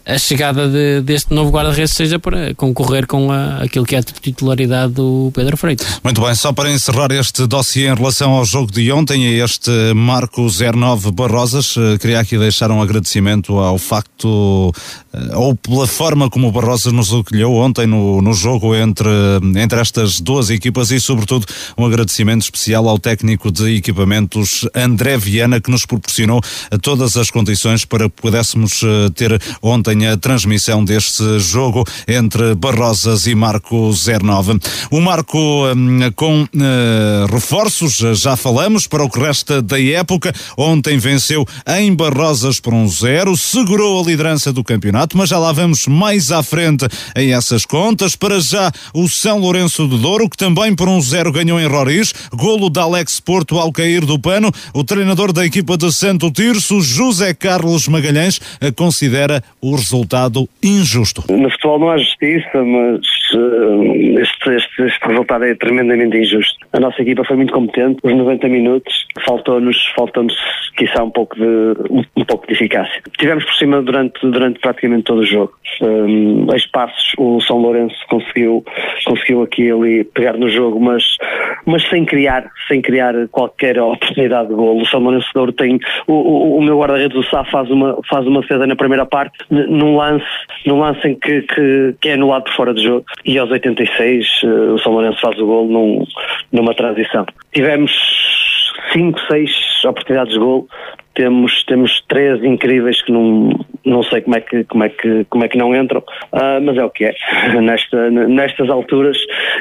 a chegada de, deste novo guarda-redes seja para concorrer com a, aquilo que é a titularidade do Pedro Freitas. Muito bem, só para encerrar este dossiê em relação ao jogo de ontem, a este Marco 09 Barrosas, uh, queria aqui deixar um agradecimento ao facto, ou pela forma como o Barrosas nos acolheu ontem no, no jogo entre, entre estas duas equipas e, sobretudo, um agradecimento especial ao técnico de equipamentos André Viana, que nos proporcionou todas as condições para que pudéssemos eh, ter ontem a transmissão deste jogo entre Barrosas e Marco 09. O Marco hum, com uh, reforços, já falamos, para o que resta da época. Ontem venceu em Barrosas por um zero, segurou a liderança do campeonato, mas já lá vamos mais à frente em essas contas. Para já, o São Lourenço do Douro, que também por um zero ganhou em Roriz, golo da Alex Porto ao cair do pano. O treinador da equipa de Santo Tirso isso, José Carlos Magalhães considera o resultado injusto. No futebol não há justiça, mas uh, este, este, este, resultado é tremendamente injusto. A nossa equipa foi muito competente, os 90 minutos, faltou-nos, faltou-nos, quiçá, um pouco de, um, pouco de eficácia. Tivemos por cima durante, durante praticamente todo o jogo. Um, a espaços, o São Lourenço conseguiu, conseguiu aqui ali pegar no jogo, mas, mas sem criar, sem criar qualquer oportunidade de golo. O São Lourenço Douro tem, o, o, o meu guarda-redes, o Sá, faz uma, faz uma defesa na primeira parte, num lance, num lance em que, que, que é anulado por fora de jogo e aos 86 uh, eh, o São Lourenço faz o gol num, numa transição. Tivemos 5, 6 oportunidades de gol temos temos três incríveis que não não sei como é que como é que como é que não entram uh, mas é o que é. Nesta nestas alturas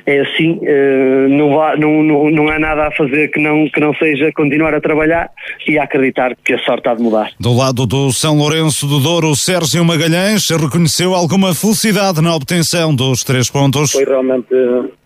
é assim uh, não, vá, não, não não há nada a fazer que não que não seja continuar a trabalhar e a acreditar que a sorte há de mudar. Do lado do São Lourenço do Douro Sérgio Magalhães reconheceu alguma felicidade na obtenção dos três pontos. Foi realmente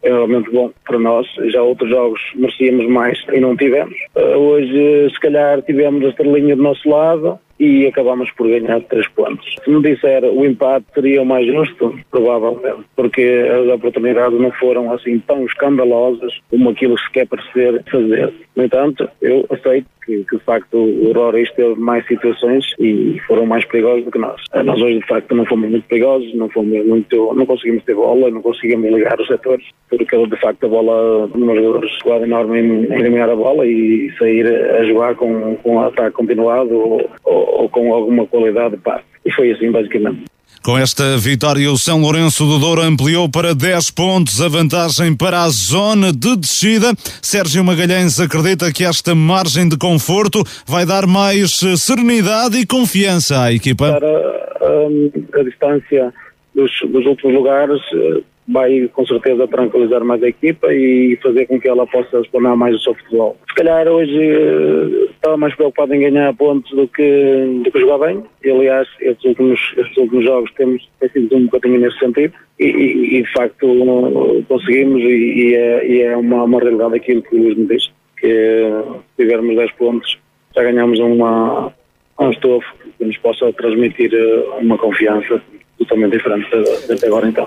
é realmente bom para nós. Já outros jogos merecíamos mais e não tivemos. Uh, hoje se calhar tivemos a linha do nosso lado e acabamos por ganhar três pontos. Se me disser o empate seria o mais justo, provavelmente, porque as oportunidades não foram assim tão escandalosas como aquilo que se quer parecer fazer. No entanto, eu aceito que, que de facto o Rory teve mais situações e foram mais perigosos do que nós. Eh, nós hoje de facto não fomos muito perigosos, não fomos muito, não conseguimos ter bola, não conseguimos ligar os setores, porque de facto a bola, os jogadores jogado enorme em, em eliminar a bola e sair a jogar com, com um ataque continuado ou, ou, ou com alguma qualidade de passe. E foi assim basicamente. Com esta vitória, o São Lourenço do Douro ampliou para 10 pontos a vantagem para a zona de descida. Sérgio Magalhães acredita que esta margem de conforto vai dar mais serenidade e confiança à equipa. A, a, a distância dos, dos últimos lugares eh, vai com certeza tranquilizar mais a equipa e fazer com que ela possa explanar mais o seu futebol. Se calhar hoje eh, estava mais preocupado em ganhar pontos do que, do que jogar bem. E, aliás, estes últimos, estes últimos jogos temos sido um bocadinho nesse sentido. E, e, e de facto conseguimos e, e, é, é uma, uma realidade aquilo que o Luís me diz, que se tivermos 10 pontos já ganhamos uma, um estofo que nos possa transmitir eh, uma confiança totalmente diferente desde agora então.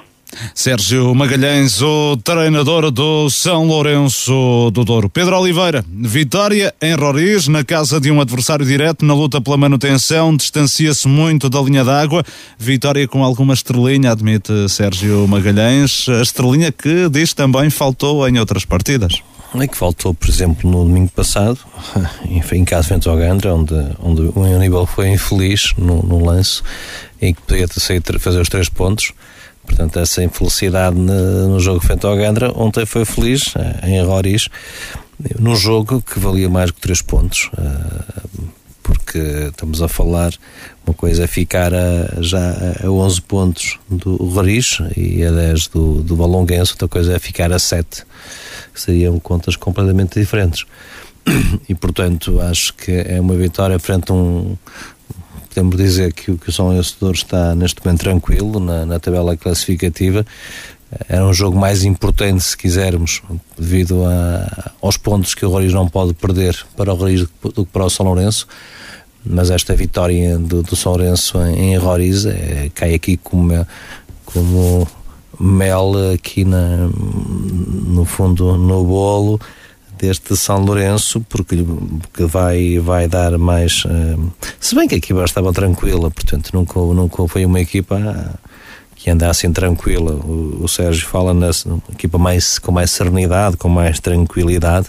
Sérgio Magalhães, o treinador do São Lourenço do Douro. Pedro Oliveira, vitória em Roriz, na casa de um adversário direto, na luta pela manutenção, distancia-se muito da linha d'água. Vitória com alguma estrelinha, admite Sérgio Magalhães. A estrelinha que diz também faltou em outras partidas. É que faltou, por exemplo, no domingo passado, em caso frente ao Gandra, onde, onde o Aníbal foi infeliz no, lance, em que podia ter fazer os três pontos Portanto, essa infelicidade no jogo frente ao Gandra, ontem foi feliz eh, em Roriz, num jogo que valia mais que três pontos, eh, porque estamos a falar, uma coisa é ficar a, já a 11 pontos do Roriz e a 10 do, do Balonguense, outra coisa é ficar a 7, seriam contas completamente diferentes. E, portanto, acho que é uma vitória frente a um, podemos dizer que, que o São Lourenço está neste momento tranquilo na, na tabela classificativa. Era um jogo mais importante, se quisermos, devido a, aos pontos que o Roriz não pode perder para o Roriz do que para o São Lourenço. Mas esta vitória do, do São Lourenço em, em Roriz é, cai aqui como, como mel aqui na, no fundo no bolo deste São Lourenço, porque, porque vai, vai dar mais. Uh, se bem que a equipa estava tranquila, portanto, nunca, nunca foi uma equipa que anda assim tranquila. O, o Sérgio fala na equipa mais, com mais serenidade, com mais tranquilidade.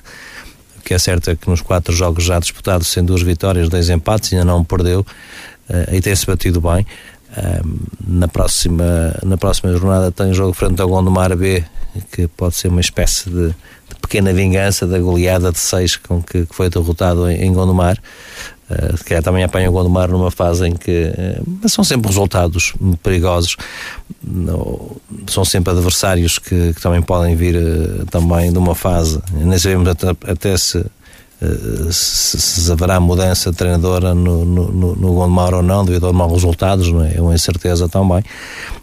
O que é certo é que nos quatro jogos já disputados, sem duas vitórias, dois empates, ainda não perdeu, uh, e tem-se batido bem. Na, próxima, na próxima jornada tem jogo frente ao Gondomar B, que pode ser uma espécie de pequena vingança da goleada de 6 com que, que, foi derrotado em, em Gondomar. Uh, se calhar também apanha o Gondomar numa fase em que. Uh, são sempre resultados perigosos. São sempre adversários que, que também podem vir uh, também de uma fase. Nem sabemos até, até se se, se, haverá mudança de treinadora no, no, no Gondomar ou não, devido aos maus resultados, não é? é uma incerteza também.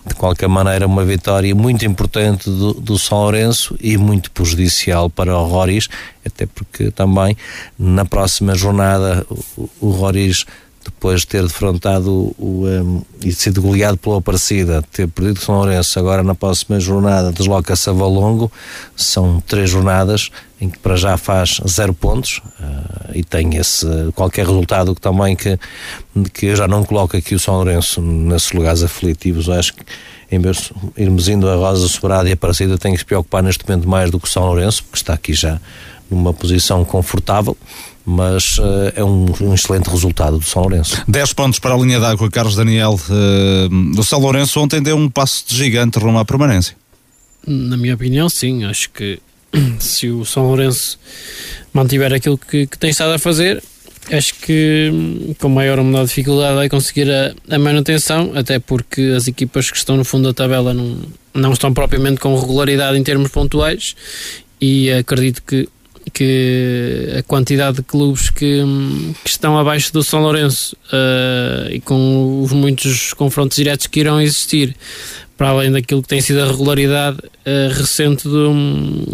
De qualquer maneira, uma vitória muito importante do, do São Lourenço e muito prejudicial para o Roriz, até porque também na próxima jornada o, o Roriz depois de ter defrontado o, um, e sido goleado pela Aparecida, ter perdido São Lourenço, agora na próxima jornada desloca-se a Valongo, são três jornadas em que para já faz zero pontos uh, e tem esse qualquer resultado que também que, que eu já não coloco aqui o São Lourenço nesses lugares aflitivos, acho que em vez de irmos indo a Rosa Sobrada e Aparecida tem que se preocupar neste momento mais do que o São Lourenço, porque está aqui já numa posição confortável mas uh, é um, um, excelente resultado do São Lourenço. 10 pontos para a linha d'água, Carlos Daniel. Uh, do São Lourenço ontem deu um passo de gigante rumo à permanência. Na minha opinião, sim. Acho que se o São Lourenço mantiver aquilo que, que tem estado a fazer, acho que com maior ou menor dificuldade vai conseguir a, a, manutenção, até porque as equipas que estão no fundo da tabela não, não estão propriamente com regularidade em termos pontuais e acredito que que a quantidade de clubes que, que estão abaixo do São Lourenço uh, e com os muitos confrontos diretos que irão existir para além daquilo que tem sido a regularidade uh, recente do,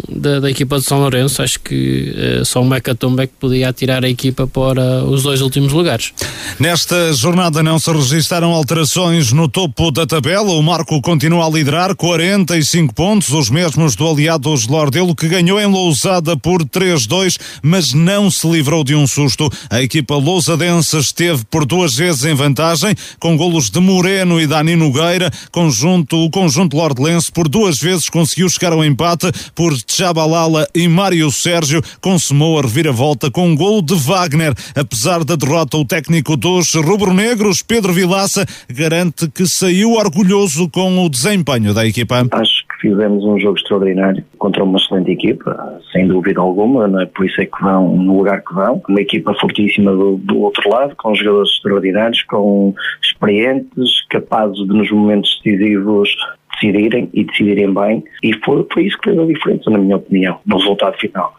da, da, equipa de São Lourenço, acho que uh, só o Mecatombe é que podia atirar a equipa para os dois últimos lugares. Nesta jornada não se registaram alterações no topo da tabela, o Marco continua a liderar 45 pontos, os mesmos do aliado Lordelo, que ganhou em Lousada por 3-2, mas não se livrou de um susto. A equipa lousadense esteve por duas vezes em vantagem, com golos de Moreno e Dani Nogueira, conjunto o conjunto lordelense por duas vezes conseguiu chegar ao empate por Chabalala e Mário Sérgio consumou a reviravolta com um golo de Wagner. Apesar da derrota, o técnico dos rubro-negros, Pedro Vilaça, garante que saiu orgulhoso com o desempenho da equipa. Acho fizemos um jogo extraordinário contra uma excelente equipa, sem dúvida alguma, não é? por isso é que vão no lugar que vão. Uma equipa fortíssima do, do outro lado, com jogadores extraordinários, com experientes, capazes de nos momentos decisivos decidirem e decidirem bem, e foi, foi isso que fez a diferença, na minha opinião, no resultado final.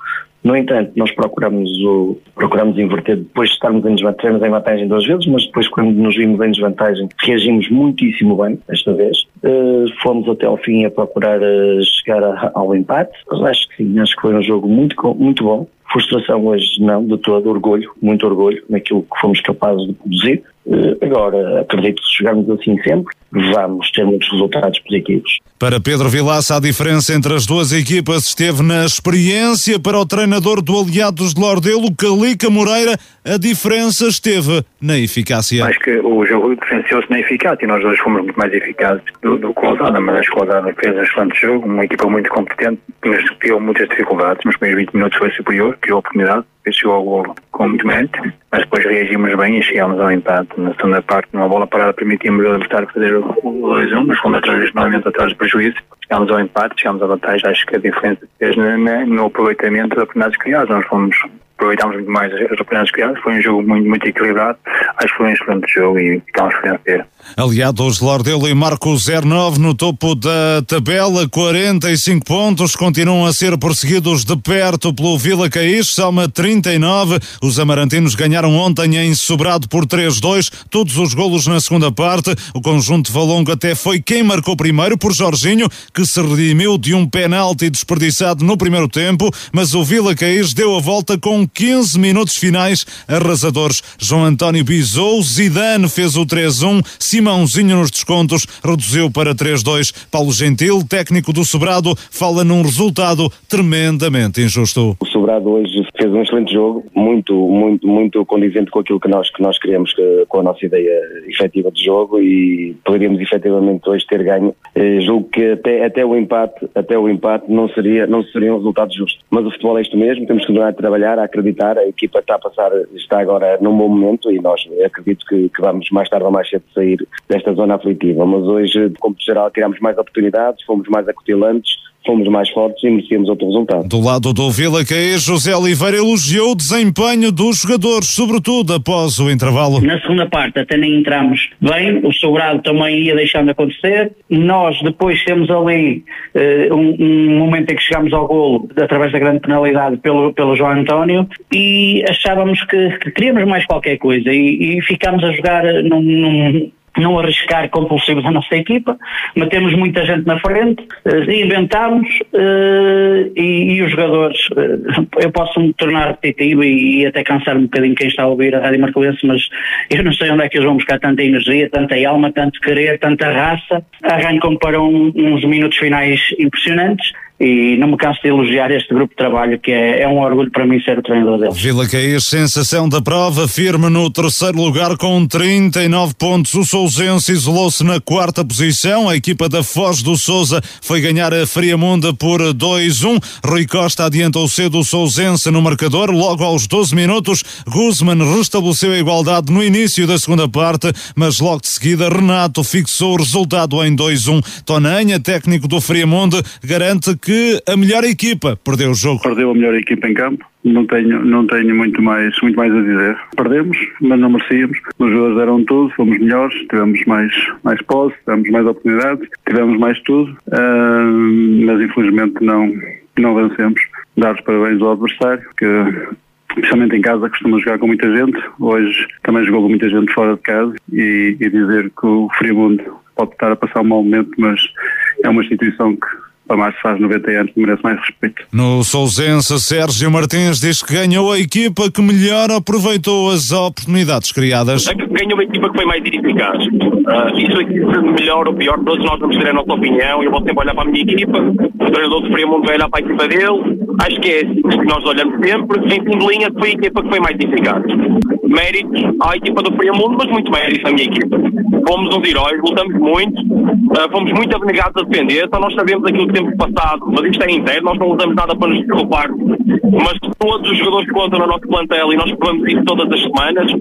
No entanto, nós procuramos, o, procuramos inverter, depois de estarmos em desvantagem, em vantagem duas vezes, mas depois quando nos vimos em desvantagem, reagimos muitíssimo bem, esta vez. Uh, fomos até ao fim a procurar uh, chegar a, ao empate. Mas acho que sim, acho que foi um jogo muito, muito bom. Frustração hoje não, de todo, orgulho, muito orgulho naquilo que fomos capazes de produzir. Uh, agora, acredito que se jogarmos assim sempre, vamos ter muitos resultados positivos. Para Pedro Vilaça, a diferença entre as duas equipas esteve na experiência. Para o treinador do Aliados de Lordelo, Calica Moreira, a diferença esteve na eficácia. Acho que o jogo diferenciou-se na eficácia e nós hoje fomos muito mais eficazes do, do que o Osada, mas acho que o Osada fez um excelente jogo, uma equipa muito competente, mas criou muitas dificuldades. Nos primeiros 20 minutos foi superior, criou oportunidade, chegou ao golo com muito mérito, mas depois reagimos bem e chegámos ao empate. Na segunda parte, numa bola parada, permitimos ao adversário fazer o 2-1, mas fomos atrás, novamente atrás do prejuízo. Chegámos ao empate, chegámos à vantagem. Acho que a diferença fez no aproveitamento das oportunidades criadas. Nós fomos aproveitámos muito mais as oportunidades criadas. Foi um jogo muito, muito equilibrado. Acho que foi um excelente jogo e ficámos a vencer. Aliados Lordelo e Marco 09 no topo da tabela, 45 pontos, continuam a ser perseguidos de perto pelo Vila Caís, soma 39. Os amarantinos ganharam ontem em Sobrado por 3-2, todos os golos na segunda parte. O conjunto Valongo até foi quem marcou primeiro por Jorginho, que se redimiu de um penalti desperdiçado no primeiro tempo, mas o Vila Caís deu a volta com 15 minutos finais arrasadores. João António Bizou, Zidane fez o 3-1, Simãozinho nos descontos reduziu para 3-2. Paulo Gentil, técnico do Sobrado, fala num resultado tremendamente injusto. Sobrado hoje fez um excelente jogo, muito, muito, muito condizente com aquilo que nós, que nós queríamos, com a nossa ideia efetiva de jogo e poderíamos efetivamente hoje ter ganho. Eh, julgo que até, até o empate, até o empate não seria, não seria um resultado justo. Mas o futebol é isto mesmo, temos que continuar a trabalhar, a acreditar, a equipa está a passar, está agora num bom momento e nós acredito que, que vamos mais tarde ou mais cedo sair desta zona aflitiva. Mas hoje, como geral, tiramos mais oportunidades, fomos mais acutilantes, fomos mais fortes e merecemos outro resultado. Do lado do Vila Caís, José Oliveira elogiou o desempenho dos jogadores, sobretudo após o intervalo. Na segunda parte até nem entramos bem, o Sobrado também ia deixando acontecer. Nós depois temos ali uh, um, um, momento em que chegámos ao golo através da grande penalidade pelo, pelo João António e achávamos que, que queríamos mais qualquer coisa e, e ficámos a jogar num, num não arriscar compulsivos a nossa equipa, metemos muita gente na frente, uh, inventámos uh, e, e, os jogadores, uh, eu posso me tornar repetitivo e, e, até cansar um bocadinho quem está a ouvir a Rádio Marcoense, mas eu não sei onde é que eles vão buscar tanta energia, tanta alma, tanto querer, tanta raça, arrancam para um, uns minutos finais impressionantes e não me canso de elogiar este grupo de trabalho que é, é um orgulho para mim ser o treinador deles. Vila Caís, sensação da prova, firme no terceiro lugar com 39 pontos. O Sousense isolou-se na quarta posição. A equipa da Foz do Souza foi ganhar a Friamunda por 2-1. Rui Costa adiantou cedo o Sousense no marcador. Logo aos 12 minutos, Guzman restabeleceu a igualdade no início da segunda parte, mas logo de seguida Renato fixou o resultado em 2-1. Tonanha, técnico do Friamunde, garante que a melhor equipa perdeu o jogo. Perdeu a melhor equipa em campo. Não tenho, não tenho muito, mais, muito mais a dizer. Perdemos, mas não merecíamos. Os jogadores deram tudo, fomos melhores, tivemos mais, mais posse, tivemos mais oportunidades, tivemos mais tudo, uh, mas infelizmente não, não vencemos. Dar os parabéns ao adversário, que especialmente em casa, costuma jogar com muita gente. Hoje também jogou com muita gente fora de casa e, e dizer que o Friamundo pode estar a passar um mau momento, mas é uma instituição que para mais faz 90 anos merece mais respeito. No Sousense, Sérgio Martins diz que ganhou a equipa que melhor aproveitou as oportunidades criadas. Ganhou a equipa que foi mais eficaz. Uh, isso é melhor ou pior, todos nós vamos ter a nossa opinião. Eu vou sempre olhar para a minha equipa, o treinador do Fremont vai olhar para a equipa dele. Acho que é isso que nós olhamos sempre. Em fim de linha, foi a equipa que foi mais eficaz. Méritos à equipa do Friamundo, mas muito méritos à minha equipa. Fomos uns heróis, lutamos muito, uh, fomos muito abnegados a defender, só nós sabemos aquilo que temos passado, mas isto é interno, nós não usamos nada para nos desculpar. Mas todos os jogadores que contam no nosso plantel e nós provamos isso todas as semanas,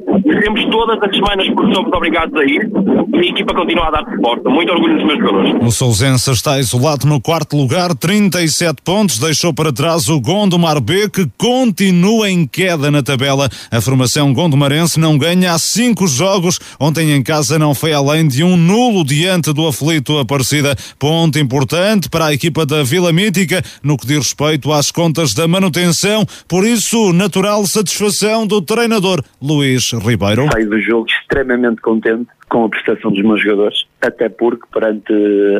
temos todas as semanas porque somos obrigados a ir e a equipa continua a dar suporte. Muito orgulho dos meus jogadores. O Sousense está isolado no quarto lugar, 37 pontos, deixou para trás o Gondomar B, que continua em queda na tabela. A formação gondomarense não ganha há cinco jogos. Ontem em casa não foi além de um nulo diante do aflito Aparecida. Ponto importante para a equipa da Vila Mítica no que diz respeito às contas da manutenção. Por isso, natural satisfação do treinador Luís Ribeiro. Saio do jogo extremamente contente com a prestação dos meus jogadores, até porque perante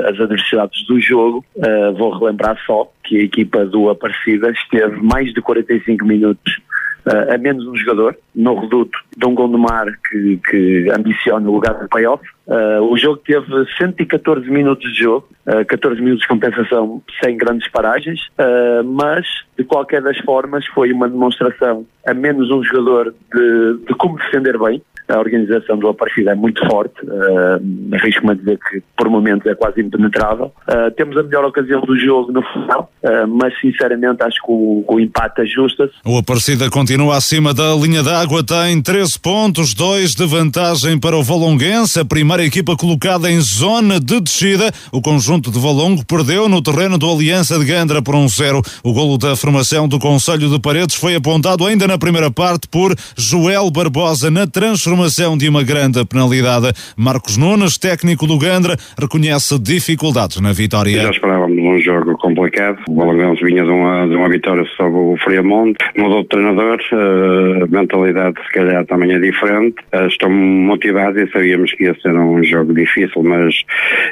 as adversidades do jogo, uh, vou relembrar só que a equipa do Aparecida esteve mais de 45 minutos a menos um jogador, no reduto de um Gondomar que, que ambiciona o lugar de playoff. Uh, o jogo teve 114 minutos de jogo, uh, 14 minutos de compensação sem grandes paragens, uh, mas de qualquer das formas foi uma demonstração a menos um jogador de, de como defender bem, a organização do Aparecida é muito forte, uh, arrisco-me a dizer que por momentos é quase impenetrável. Uh, temos a melhor ocasião do jogo no final, uh, mas sinceramente acho que o, o empate ajusta-se. O Aparecida continua acima da linha d'água, tem 13 pontos, 2 de vantagem para o Valonguense, a primeira equipa colocada em zona de descida. O conjunto de Valongo perdeu no terreno do Aliança de Gandra por um zero. O golo da formação do Conselho de Paredes foi apontado ainda na primeira parte por Joel Barbosa na transformação transformação de uma grande penalidade. Marcos Nunes, técnico do Gandra, reconhece dificuldades na vitória. Já esperávamos um jogo complicado. O Valonguense vinha de uma, de uma vitória sobre o Friamonte, mudou de treinador, a mentalidade se calhar também é diferente. Estou motivado e sabíamos que ia ser um jogo difícil, mas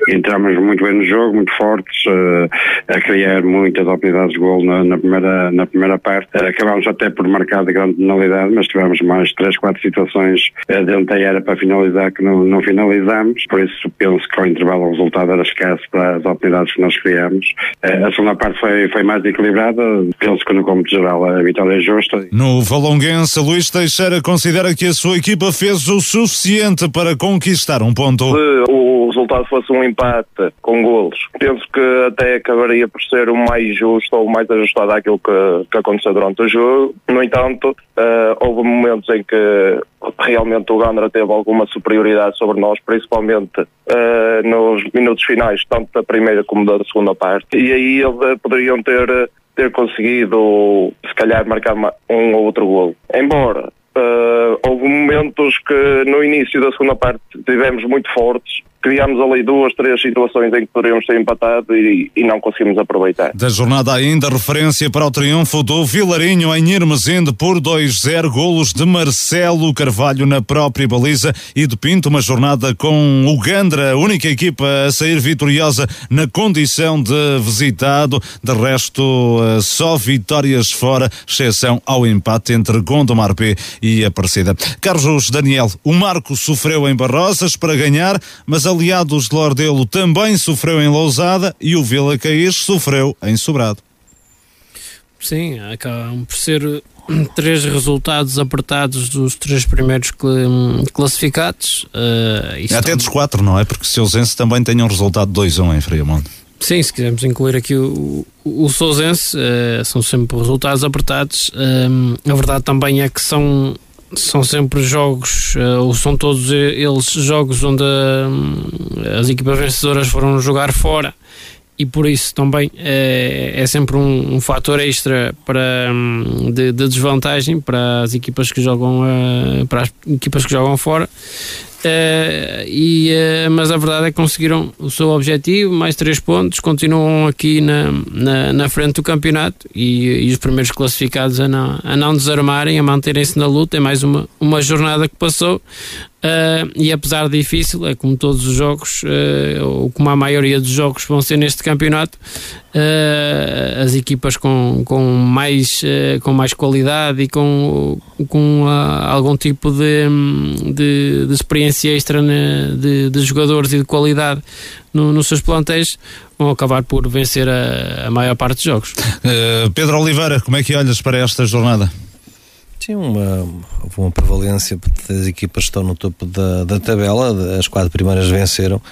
entramos muito bem no jogo, muito fortes, a criar muitas oportunidades de gol na, na, primeira, na primeira parte. Acabámos até por marcar de grande penalidade, mas tivemos mais três, quatro situações dentro da era para finalizar que não, não finalizamos, por isso penso que ao intervalo o resultado era escasso para as oportunidades que nós criamos. A segunda parte foi, foi mais equilibrada, penso que no cômputo geral a vitória é justa. No Valonguense, Luís Teixeira considera que a sua equipa fez o suficiente para conquistar um ponto. Se o resultado fosse um empate com golos, penso que até acabaria por ser o mais justo ou o mais ajustado àquilo que, que aconteceu durante o jogo. No entanto, uh, houve momentos em que realmente o Gandra teve alguma superioridade sobre nós, principalmente uh, nos minutos finais, tanto da primeira como da segunda parte. E aí eles poderiam ter, ter conseguido, se calhar, marcar um ou outro gol. Embora uh, houve momentos que no início da segunda parte tivemos muito fortes, criámos ali duas, três situações em que poderíamos ter empatado e, e, não conseguimos aproveitar. Da jornada ainda, referência para o triunfo do Vilarinho em Irmesinde por 2-0, golos de Marcelo Carvalho na própria baliza e de Pinto, uma jornada com o Gandra, a única equipa a sair vitoriosa na condição de visitado, de resto eh, só vitórias fora, exceção ao empate entre Gondomar P e Aparecida. Carlos Daniel, o Marco sofreu em Barrosas para ganhar, mas a aliados de Lordelo também sofreu em Lousada e o Vila Caís sofreu em Sobrado. Sim, acabam por ser três resultados apertados dos três primeiros classificados. Uh, Até dos quatro, não é? Porque o Sousense também tem um resultado 2-1 em Friamonte. Sim, se quisermos incluir aqui o, o, o Sousense, uh, são sempre resultados apertados. Uh, a verdade também é que são são sempre jogos, uh, ou são todos eles jogos onde uh, as equipas vencedoras foram jogar fora. E por isso também é, é sempre um, um fator extra para, um, de, de, desvantagem para as equipas que jogam para as equipas que jogam fora Uh, e, uh, mas a verdade é que conseguiram o seu objetivo, mais três pontos, continuam aqui na, na, na frente do campeonato e, e, os primeiros classificados a não, a não desarmarem, a manterem-se na luta. É mais uma, uma jornada que passou. Uh, e apesar de difícil, é como todos os jogos, ou como a maioria dos jogos vão ser neste campeonato, uh, as equipas com, com, mais, com mais qualidade e com, com algum tipo de, de, de experiência extra de, de, jogadores e de qualidade no, nos seus plantéis vão acabar por vencer a, a maior parte dos jogos. Pedro Oliveira, como é que olhas para esta jornada? Sim, uma, uma prevalência das equipas que estão no topo da, da tabela, as quatro primeiras venceram.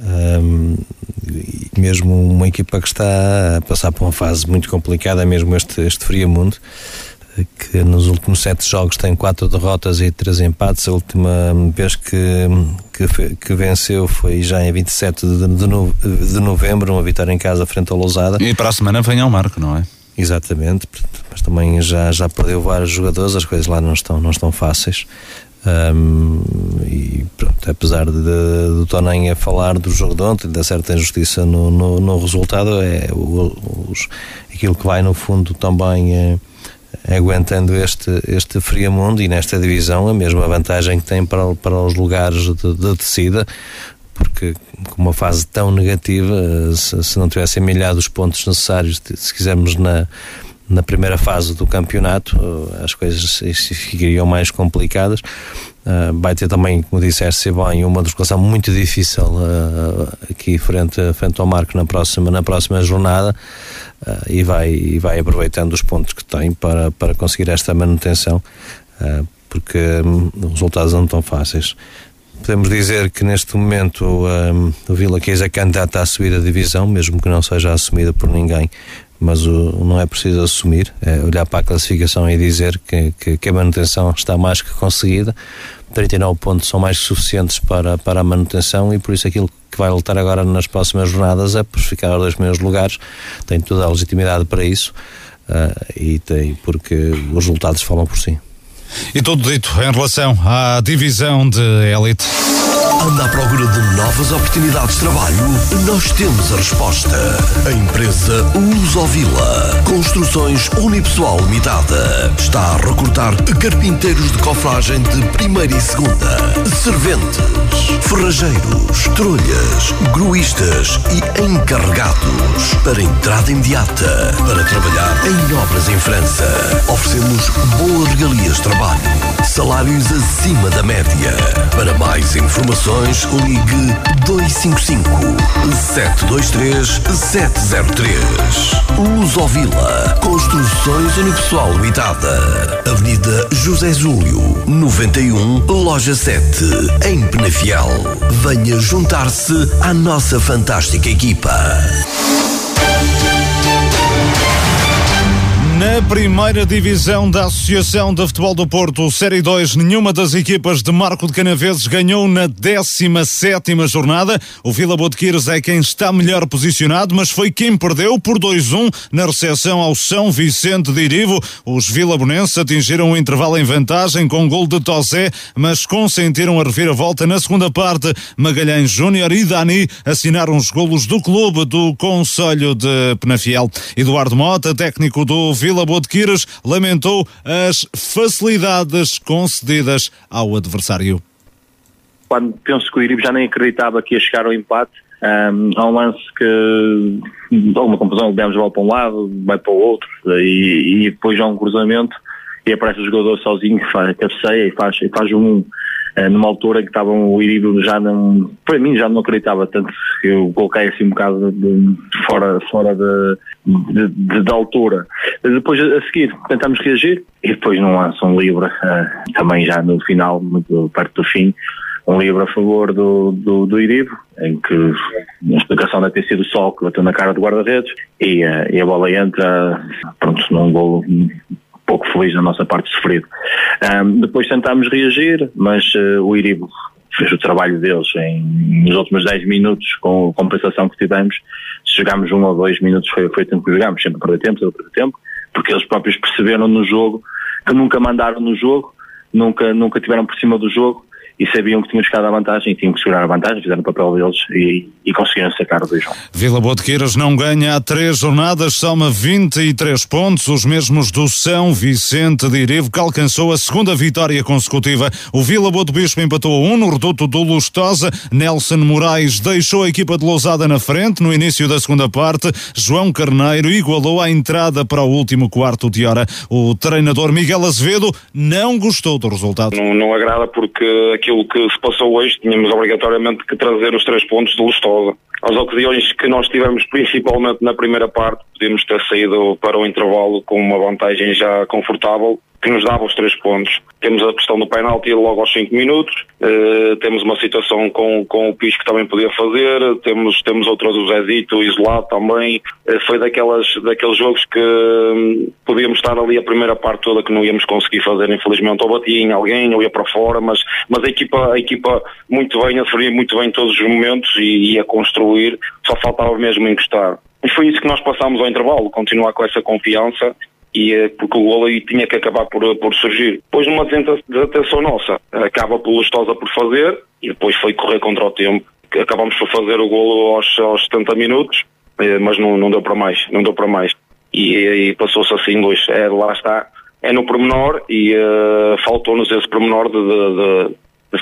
Um, mesmo uma equipa que está a passar por uma fase muito complicada, mesmo este, este Friamundo, que nos últimos sete jogos tem quatro derrotas e três empates. A última vez que, que, que venceu foi já em 27 de, de, de novembro, uma vitória em casa frente ao Lousada. E para a semana vem ao Marco, não é? Exatamente, mas também já, já perdeu vários jogadores, as coisas lá não estão, não estão fáceis. Um, e pronto, apesar de, do Tonem a falar do jogo de ontem, da certa injustiça no, no, no resultado, é o, os, aquilo que vai no fundo também é, é aguentando este, este Friamundo e nesta divisão a mesma vantagem que tem para, para os lugares de, de porque com uma fase tão negativa, se, se não tivessem milhado os pontos necessários, se quisermos na, na primeira fase do campeonato, eh, as coisas ficariam mais complicadas. Uh, vai ter também, como disseste bem, uma deslocação muito difícil uh, aqui frente, frente ao Marco na próxima, na próxima jornada e, vai, e vai aproveitando os pontos que tem para, para conseguir esta manutenção, porque um, os resultados não estão fáceis. Podemos dizer que neste momento um, o Vila Queiz é candidata a subir a divisão, mesmo que não seja assumida por ninguém mas o, não é preciso assumir, é olhar para a classificação e dizer que, que, que, a manutenção está mais que conseguida. 39 pontos são mais que suficientes para, para a manutenção e por isso aquilo que vai lutar agora nas próximas jornadas é por ficar aos dois primeiros lugares. Tem toda a legitimidade para isso uh, e tem, porque os resultados falam por si. E tudo dito em relação à divisão de elite. Anda à procura de novas oportunidades de trabalho? Nós temos a resposta. A empresa Lusovila Construções Unipessoal Limitada está a recrutar carpinteiros de cofragem de primeira e segunda, serventes, ferrageiros, trolhas, gruístas e encarregados para entrada imediata para trabalhar em obras em França. Oferecemos boas regalias de trabalho, salários acima da média. Para mais informações ligue 255 723 703. Lusovila Construções Unipessoal Limitada. Avenida José Júlio, 91, Loja 7, em Penafiel. Venha juntar-se à nossa fantástica equipa. Na primeira divisão da Associação de Futebol do Porto, Série 2, nenhuma das equipas de Marco de Canaveses ganhou na 17 jornada. O Vila Botequires é quem está melhor posicionado, mas foi quem perdeu por 2-1 na recepção ao São Vicente de Irivo. Os vilabonenses atingiram o intervalo em vantagem com gol de Tosé, mas consentiram a reviravolta na segunda parte. Magalhães Júnior e Dani assinaram os golos do clube do Conselho de Penafiel. Eduardo Mota, técnico do Vila Botequiras lamentou as facilidades concedidas ao adversário. Quando penso que o Iribe já nem acreditava que ia chegar ao empate, um, há um lance que há uma confusão, demos bola para um lado, vai para o outro, e, e depois há um cruzamento e aparece o jogador sozinho, faz cabeceia e faz, e faz um numa altura que estavam o Irido já não, para mim já não acreditava tanto, eu coloquei assim um bocado de, fora, fora de, de, de, altura. Depois a seguir tentamos reagir e depois não lança um livre, uh, também já no final, muito perto do fim, um livro a favor do, do, do Iribo, em que a explicação deve ter sido o sol que bateu na cara do guarda-redes e, uh, e, a bola entra, pronto, num gol pouco feliz da nossa parte sofrido. Um, depois tentámos reagir, mas uh, o Iribo fez o trabalho deles em, nos últimos 10 minutos com a compensação que tivemos. Se jogámos um ou dois minutos foi, foi o tempo que jogámos, sempre perder tempo, sempre perder tempo, porque eles próprios perceberam no jogo que nunca mandaram no jogo, nunca, nunca tiveram por cima do jogo e sabiam que tinham chegado à vantagem e tinham que segurar a vantagem, fizeram o papel deles e, e conseguiram sacar o 2 Vila Botequeiras não ganha há três jornadas, soma 23 pontos, os mesmos do São Vicente de Irivo, que alcançou a segunda vitória consecutiva. O Vila Bote Bispo empatou a 1 no reduto do Lustosa. Nelson Moraes deixou a equipa de Lousada na frente no início da segunda parte. João Carneiro igualou a entrada para o último quarto de hora. O treinador Miguel Azevedo não gostou do resultado. Não, não agrada porque aquilo que se passou hoje, tínhamos obrigatoriamente que trazer os três pontos de Lustosa. as ocasiões que nós tivemos, principalmente na primeira parte, podíamos ter saído para o intervalo com uma vantagem já confortável que nos dava os três pontos. Temos a questão do penalti logo aos 5 minutos, uh, temos uma situação com, com o Pis que também podia fazer, temos, temos outra do Zezito isolado também. Uh, foi daquelas, daqueles jogos que um, podíamos estar ali a primeira parte toda que não íamos conseguir fazer, infelizmente. Ou batia em alguém, ou ia para fora, mas, mas a, equipa, a equipa muito bem, a servir muito bem todos os momentos e ia construir, só faltava mesmo encostar. E foi isso que nós passámos ao intervalo, continuar com essa confiança e eh, porque o golo aí tinha que acabar por, por surgir. Depois numa desatenção nossa, acaba por Lustosa por fazer e depois foi correr contra o tempo. Acabamos por fazer o golo aos, aos 70 minutos, eh, mas não, não deu para mais, não deu para mais. E, e passou-se assim dois, é, lá está, é no pormenor e uh, faltou-nos esse pormenor de, de, de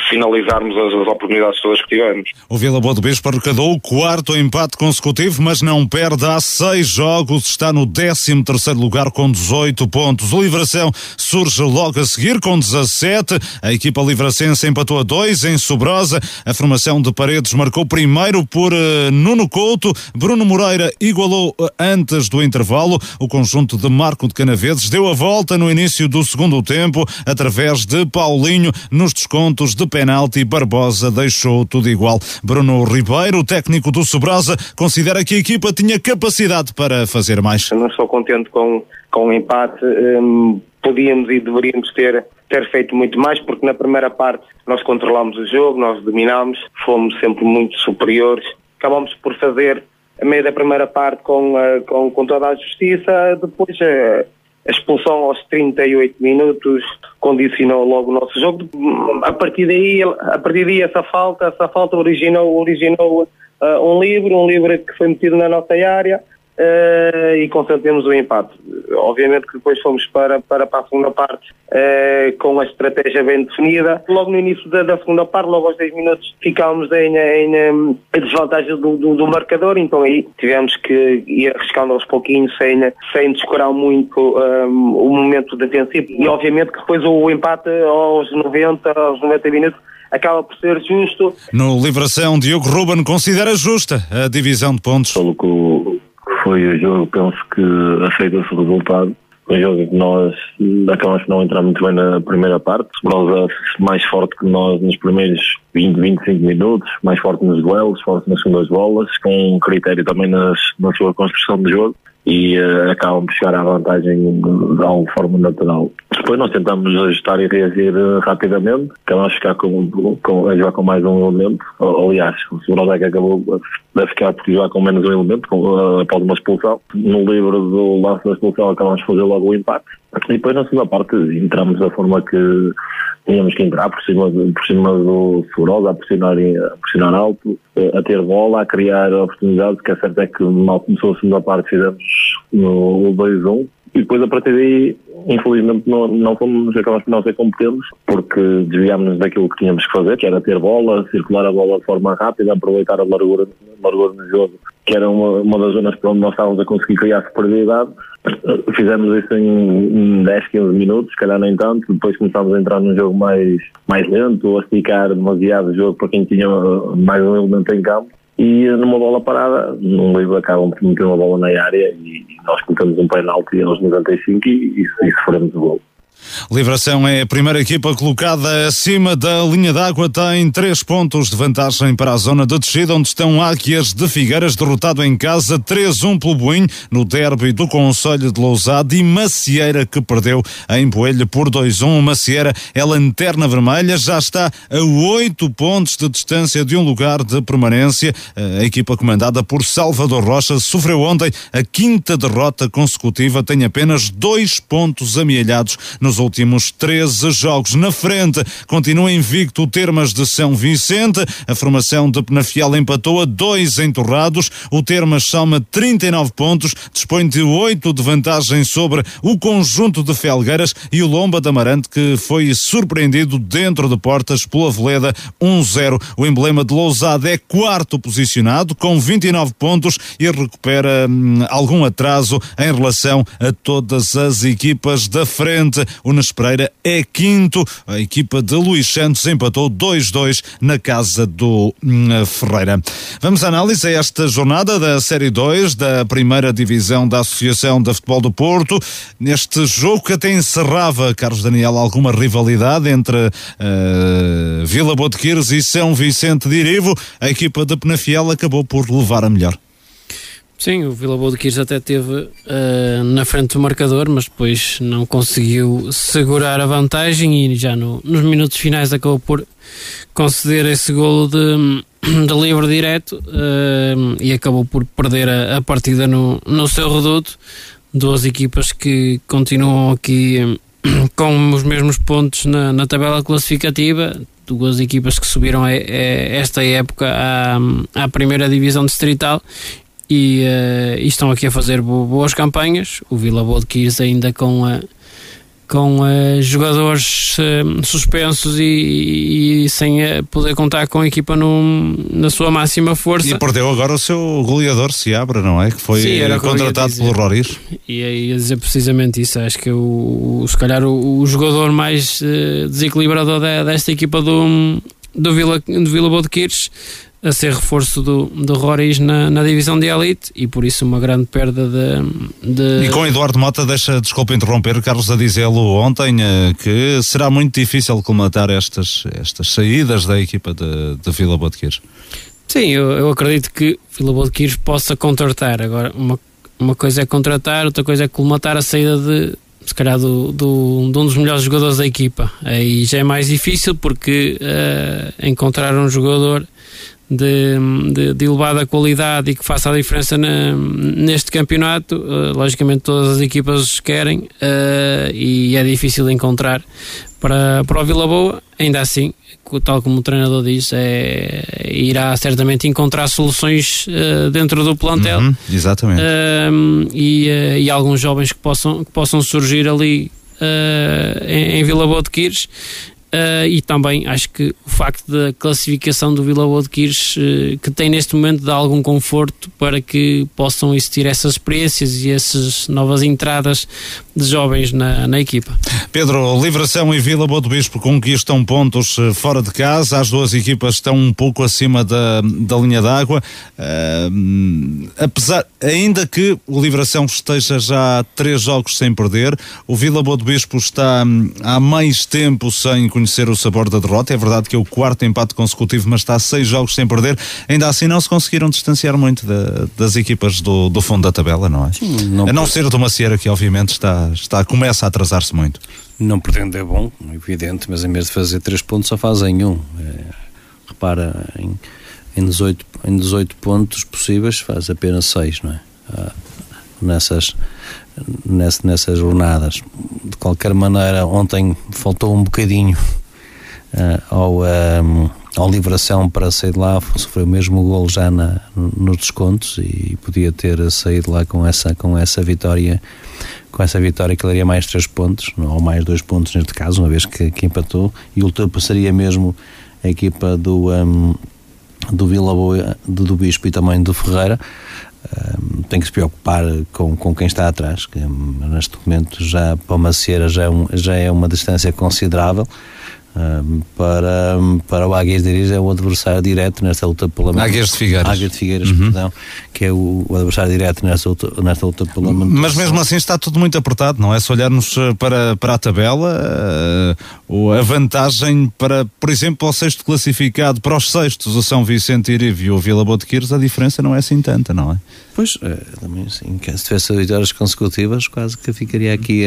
finalizarmos as, as, oportunidades todas que tivemos. O Vila Boa do Bispo arrecadou o quarto empate consecutivo, mas não perde há seis jogos, está no 13 terceiro lugar com 18 pontos. O Livração surge logo a seguir com 17. A equipa livracense empatou a dois em Sobrosa. A formação de Paredes marcou primeiro por uh, Nuno Couto. Bruno Moreira igualou uh, antes do intervalo. O conjunto de Marco de Canaveses deu a volta no início do segundo tempo através de Paulinho nos descontos de de penalti, Barbosa deixou tudo igual. Bruno Ribeiro, técnico do Sobrosa, considera que a equipa tinha capacidade para fazer mais. Eu não estou contente com, com o empate. Um, podíamos e deveríamos ter, ter feito muito mais, porque na primeira parte nós controlámos o jogo, nós dominámos, fomos sempre muito superiores. Acabámos por fazer a meio da primeira parte com, uh, com, com toda a justiça, depois uh, a expulsão aos 38 minutos condicionou logo o nosso jogo. A partir daí, a partir daí essa falta, essa falta originou, originou uh, um livro, um livro que foi metido na nossa área uh, e constatemos o empate. Obviamente que depois fomos para, para, para a segunda parte uh, com a estratégia bem definida. Logo no início da, da, segunda parte, logo aos 10 minutos, ficámos em, em, em desvantagem do, do, do, marcador, então aí tivemos que ir arriscando aos pouquinhos sem, sem descurar muito um, o momento defensivo. E obviamente que depois o empate aos 90, aos 90 minutos acaba por ser justo. No Livração, Diogo Ruben considera justa a divisão de pontos. Pelo que foi o jogo, penso que aceita-se o resultado. Um jogo que nós acabamos por não entrar muito bem na primeira parte. Nós mais forte que nós nos primeiros 20, 25 minutos, mais forte nos duelos, forte nas segundas bolas, com critério também nas, na sua construção de jogo e uh, acabam por chegar à vantagem de alguma forma natural. Depois nós tentamos ajustar e reagir uh, rapidamente, acabamos a ficar com, com, a jogar com mais um elemento, aliás, o Sobrodec acabou a ficar por jogar com menos um elemento com, uh, após uma expulsão. No livro do lance da expulsão acabamos de fazer logo o impacto. E depois na segunda parte entramos da forma que tínhamos que entrar por cima, por cima do Furosa, a pressionar, a pressionar alto, a ter bola, a criar oportunidades, que é certo é que mal começou a segunda parte fizemos no 2-1 e depois a partir daí infelizmente não, não fomos, acabamos por não ser competentes porque desviámos-nos daquilo que tínhamos que fazer, que era ter bola, circular a bola de forma rápida, aproveitar a largura, largura no jogo, que era uma, uma das zonas para onde nós estávamos a conseguir criar superioridade. Fizemos isso em 10, 15 minutos, se calhar nem tanto, depois começámos a entrar num jogo mais, mais lento, a esticar demasiado o jogo para quem tinha mais um elemento em campo e numa bola parada, num livro acabam por meter uma bola na área e nós colocamos um penalti aos 95 e, e, e sofremos o gol. Livração é a primeira equipa colocada acima da linha d'água, tem três pontos de vantagem para a zona de descida, onde estão Águias de Figueiras, derrotado em casa 3-1 pelo Boinho, no derby do Conselho de Lousade, e Macieira, que perdeu em Boelho por 2-1. Macieira é lanterna vermelha, já está a oito pontos de distância de um lugar de permanência. A equipa comandada por Salvador Rocha sofreu ontem a quinta derrota consecutiva, tem apenas dois pontos amealhados nos últimos 13 jogos. Na frente, continua invicto o Termas de São Vicente. A formação de Penafiel empatou a dois entorrados. O Termas soma 39 pontos, dispõe de 8 de vantagem sobre o conjunto de Felgueiras e o Lomba da Amarante, que foi surpreendido dentro de portas pela Veleda 1-0. O emblema de Lousada é quarto posicionado, com 29 pontos e recupera hum, algum atraso em relação a todas as equipas da frente. O Nespereira é quinto. A equipa de Luís Santos empatou 2-2 na casa do hum, Ferreira. Vamos à análise a esta jornada da Série 2 da primeira divisão da Associação de Futebol do Porto. Neste jogo que até encerrava, Carlos Daniel, alguma rivalidade entre uh, Vila Botequires e São Vicente de Irivo, a equipa de Penafiel acabou por levar a melhor. Sim, o Vila Boa de Quires até teve uh, na frente do marcador, mas depois não conseguiu segurar a vantagem e já no, nos minutos finais acabou por conceder esse golo de, de livre direto uh, e acabou por perder a, a, partida no, no seu reduto. Duas equipas que continuam aqui com os mesmos pontos na, na tabela classificativa, duas equipas que subiram a, a, esta época à, à primeira divisão distrital e, uh, e, estão aqui a fazer boas campanhas. O Vila Boa de Quires ainda com, uh, com uh, jogadores suspensos e, e sem poder contar com a equipa no, na sua máxima força. E perdeu agora o seu goleador Seabra, não é? Que foi Sim, contratado pelo Roriz. E aí ia dizer precisamente isso. Acho que o, o se calhar o, o jogador mais desequilibrador desta equipa do, do Vila, do Vila Boa de Quires a ser reforço do, do Roriz na, na divisão de elite e por isso uma grande perda de, de... E com Eduardo Mota, deixa, desculpa interromper, Carlos a dizê-lo ontem, eh, que será muito difícil colmatar estas, estas saídas da equipa de, de Vila Botequires. Sim, eu, eu acredito que Vila Botequires possa contratar. Agora, uma, uma coisa é contratar, outra coisa é colmatar a saída de, se calhar do, do, de um dos melhores jogadores da equipa. Aí já é mais difícil porque uh, encontrar um jogador de, de, de, elevada qualidade e que faça a diferença na, neste campeonato, uh, logicamente todas as equipas querem uh, e é difícil encontrar para, para o Vila Boa, ainda assim, tal como o treinador diz, é, irá certamente encontrar soluções uh, dentro do plantel. Uhum, exatamente. e, e alguns jovens que possam, que possam surgir ali em, em Vila Boa de Quires Uh, e também acho que o facto da classificação do Vila Boa de Quires, uh, que tem neste momento dá algum conforto para que possam existir essas experiências e essas novas entradas de jovens na, na equipa. Pedro, Livração e Vila Boa do Bispo conquistam pontos eh, fora de casa, as duas equipas estão um pouco acima da, da linha d'água, uh, apesar, ainda que o Livração esteja já há três jogos sem perder, o Vila Boa do Bispo está hum, há mais tempo sem conhecer o sabor da derrota. É verdade que é o quarto empate consecutivo, mas está a seis jogos sem perder. Ainda assim não se conseguiram distanciar muito de, das equipas do, do fundo da tabela, não é? Sim, não a não ser do Macieira, que obviamente está, está, começa a atrasar-se muito. Não perdendo é bom, evidente, mas em vez de fazer três pontos só fazem um. É, repara, em, em, 18, em 18 pontos possíveis faz apenas seis, não é? Ah, nessas nessas, nessas jornadas. De qualquer maneira, ontem faltou um bocadinho uh, ao, um, ehm, ao Livração para sair de lá, sofreu mesmo o gol já na, nos descontos e podia ter saído lá com essa, com essa vitória com essa vitória que daria mais três pontos, ou mais dois pontos neste caso, uma vez que, que empatou, e ultrapassaria mesmo a equipa do, um, do Vila Boa, do, do Bispo e também do Ferreira. Tem que se preocupar com, com quem está atrás, que neste momento já para já é, um, já é uma distância considerável para, para o Águias de Iris é o adversário direto nesta luta pela Águias de Figueiras, Águias de Figueiras uhum. perdão, que é o, o, adversário direto nesta luta, nesta luta pela Mas mesmo assim está tudo muito apertado, não é? Se olharmos eh, para, para a tabela, uh, a vantagem para, por exemplo, o sexto classificado, para os sextos, o São Vicente Irive e o Vila Botequires, a diferença não é assim tanta, não é? Pois, é, também sim, se tivesse vitórias consecutivas, quase que ficaria aqui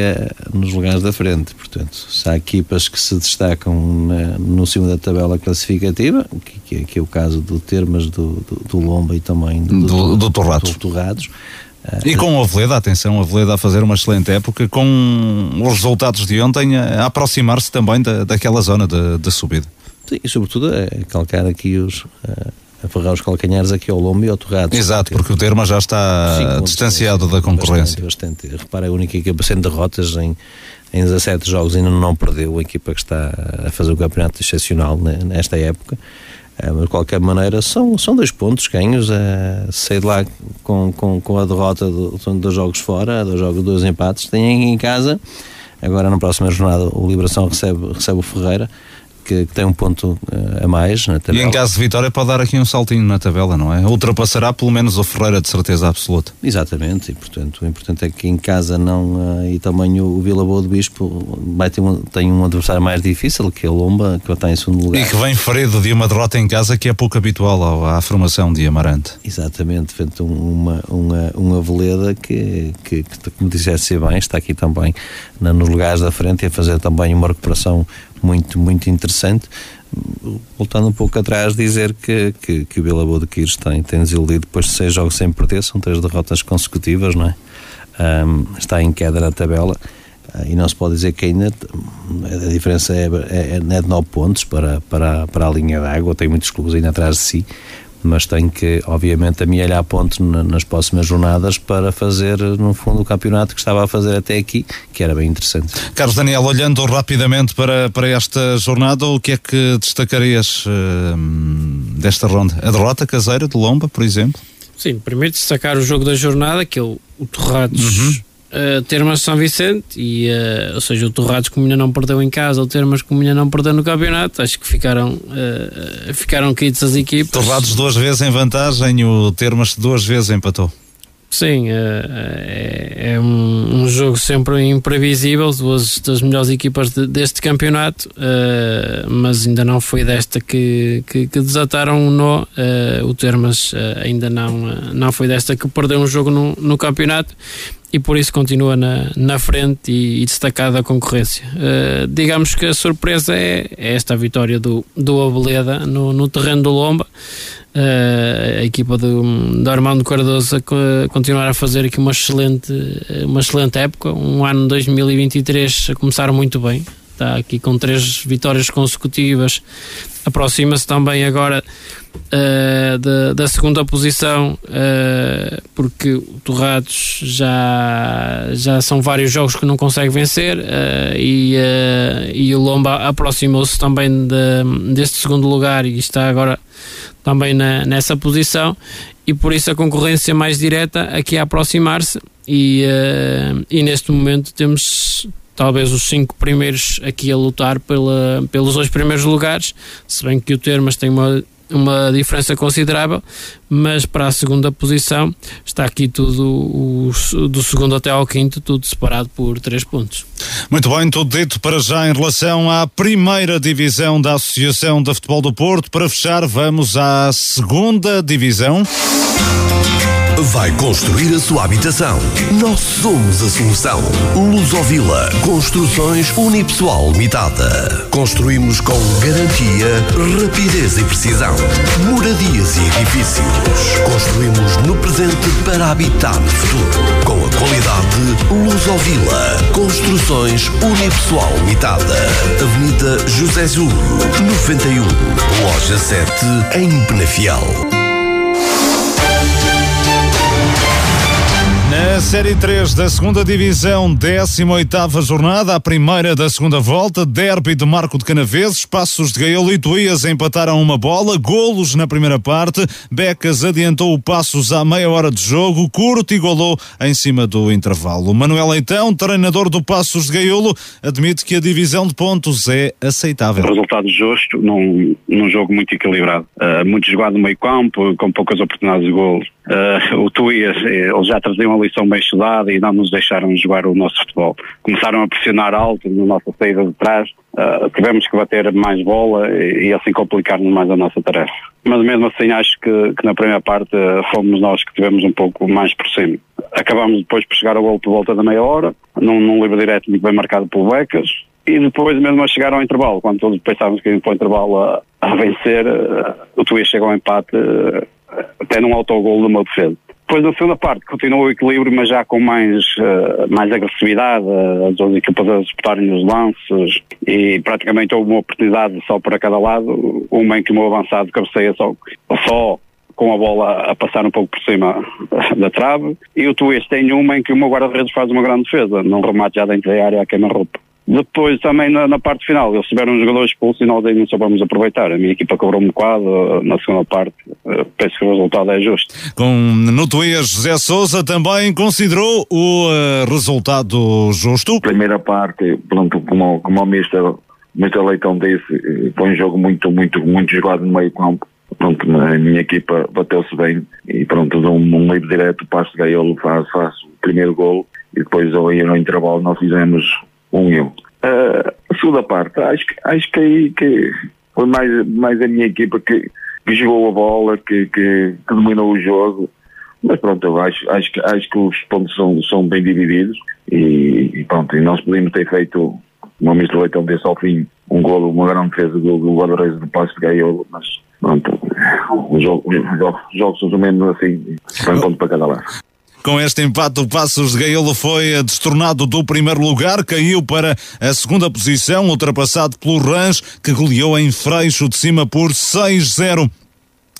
nos lugares da frente. Portanto, se há equipas que se destacam na, no cimo da tabela classificativa, que, que, que, é o caso do Termas, do, do, do Lomba e também do, do, do, Torrados. Do Torrados. E com o Aveleda, atenção, o Aveleda a fazer uma excelente época, com os resultados de ontem a aproximar-se também da, daquela zona de, de subida. Sim, e sobretudo é calcar aqui os, uh, aferrar os calcanhares aqui ao lombo e ao torrado. Exato, porque o Terma já está distanciado da concorrência. Bastante, bastante. Repara, a única equipa sem derrotas em, em 17 jogos ainda não perdeu, a equipa que está a fazer o campeonato excepcional nesta época. Eh, mas de qualquer maneira são, são dois pontos ganhos uh, sei lá com, com, com a derrota do, dos jogos fora, dos jogos, dois empates têm em casa Agora, na próxima jornada, o Liberação recebe, recebe o Ferreira que, que, tem um ponto uh, a mais na tabela. E em caso de vitória pode dar aqui um saltinho na tabela, não é? Ultrapassará pelo menos o Ferreira de certeza absoluta. Exatamente, e portanto o importante é que em casa não, uh, e também o, o Vila Boa do Bispo vai ter um, tem um adversário mais difícil, que é o Lomba, que está em segundo lugar. E que vem ferido de uma derrota em casa que é pouco habitual ao, à formação de Amarante. Exatamente, frente uma, uma, uma veleda que, que, que como disseste bem, está aqui também na, nos lugares da frente e a fazer também uma recuperação muito, muito interessante. Voltando um pouco atrás, dizer que, que, que o Vila Boa de Quires tem, tem desiludido depois de seis jogos sem perder, são três derrotas consecutivas, não é? Um, está em queda na tabela uh, e não se pode dizer que ainda a diferença é, é, é de 9 pontos para, para, para a linha d'água, tem muitos clubes ainda atrás de si, mas tem que, obviamente, amealhar pontos nas próximas jornadas para fazer, no fundo, o campeonato que estava a fazer até aqui, que era bem interessante. Carlos Daniel, olhando rapidamente para, para esta jornada, o que é que destacarias uh, desta ronda? A derrota caseira de Lomba, por exemplo? Sim, primeiro destacar o jogo da jornada, que é o, o Torrados. Uhum uh, Termas São Vicente, e, uh, ou seja, o Torrados que ainda não perdeu em casa, o Termas que ainda não perdeu no campeonato, acho que ficaram, uh, ficaram quites as equipas. Torrados duas vezes em vantagem, o Termas duas vezes empatou. Sim, é, é um, um, jogo sempre imprevisível, duas das melhores equipas de, deste campeonato, uh, mas ainda não foi desta que, que, que desataram um nó. Uh, o Termas uh, ainda não, não foi desta que perdeu um jogo no, no campeonato e por isso continua na, na frente e, e destacada a concorrência. Uh, digamos que a surpresa é, é, esta vitória do, do Abeleda no, no terreno do Lomba. Uh, a equipa do, do Armando Cardoso a continuar a fazer aqui uma excelente, uma excelente época, um ano 2023 a começar muito bem. Está aqui com três vitórias consecutivas. Aproxima-se também agora uh, da, da, segunda posição, uh, porque o Torrados já, já são vários jogos que não consegue vencer uh, e, e o Lomba aproximou-se também de, deste segundo lugar e está agora também na, nessa posição e por isso a concorrência mais direta aqui a aproximar-se e, e neste momento temos talvez os cinco primeiros aqui a lutar pela, pelos dois primeiros lugares, se bem que o Termas tem uma uma diferença considerável, mas para a segunda posição está aqui tudo, do segundo até ao quinto, tudo separado por três pontos. Muito bem, tudo dito para já em relação à primeira divisão da Associação de Futebol do Porto. Para fechar, vamos à segunda divisão. Vai construir a sua habitação? Nós somos a solução. Lusovila Construções Unipessoal Limitada. Construímos com garantia, rapidez e precisão. Moradias e edifícios. Construímos no presente para habitar no futuro. Com a qualidade Lusovila Construções Unipessoal Limitada. Avenida José Zúlio, 91. Loja 7, em Penafiel. Na Série 3 da segunda Divisão, 18 jornada, a primeira da segunda volta, derby de Marco de Canaveses, Passos de Gael e Tuías empataram uma bola, golos na primeira parte, Becas adiantou o Passos à meia hora de jogo, Curto igualou em cima do intervalo. Manuel Leitão, treinador do Passos de Gaiolo, admite que a divisão de pontos é aceitável. Resultado justo, num, num jogo muito equilibrado, uh, muito jogado no meio campo, com poucas oportunidades de golos. Uh, o Tuías, eh, eles já traziam ali lição bem estudada e não nos deixaram jogar o nosso futebol. Começaram a pressionar alto na nossa saída de trás, uh, tivemos que bater mais bola e, e assim complicar-nos mais a nossa tarefa. Mas mesmo assim acho que, que, na primeira parte uh, fomos nós que tivemos um pouco mais por cima. Acabámos depois por chegar ao gol por volta da meia hora, num, num livre direto muito bem marcado pelo Becas, e depois mesmo a chegar ao intervalo, quando todos pensávamos que íamos para o intervalo a, a vencer, uh, o Tuís chegou ao empate até num autogol do meu defesa. Depois na segunda parte continua o equilíbrio, mas já com mais, uh, mais agressividade, uh, as duas equipas a disputarem os lances e praticamente houve uma oportunidade só para cada lado, uma em que o meu avançado cabeceia só, só com a bola a passar um pouco por cima da trave e o Tuís tem uma em que o meu guarda-redes faz uma grande defesa, num remate já dentro da área a queima-roupa. Depois também na, na, parte final, eles tiveram um jogador expulso e nós aí não soubemos aproveitar. A minha equipa cobrou um bocado na segunda parte. Penso que o resultado é justo. Com Notuías, José Souza também considerou o uh, resultado justo. Primeira parte, pronto, como, como o Mister, Mister Leitão disse, foi um jogo muito, muito, muito jogado no meio campo. Pronto, a minha equipa bateu-se bem e pronto, deu um, um livre direto, passo de Gaiolo, faz, faz o primeiro golo e depois ao ir no intervalo nós fizemos um eu. Uh, a segunda parte, acho, acho que aí que foi mais, mais a minha equipa que, que jogou a bola, que, que, que, dominou o jogo. Mas pronto, eu acho, acho, que, acho que os pontos são, são bem divididos e, e pronto, e nós podíamos ter feito, como o Mr. Leitão disse ao fim, um golo, uma grande defesa do, do guarda-redes do passo de Gaiolo, mas pronto, os jogos, os jogos, os jogos são menos assim, foi um ponto para cada lado. Com este empate, o Passos de Gaiolo foi destornado do primeiro lugar, caiu para a segunda posição, ultrapassado pelo Rãs, que goleou em Freixo de cima por 6-0.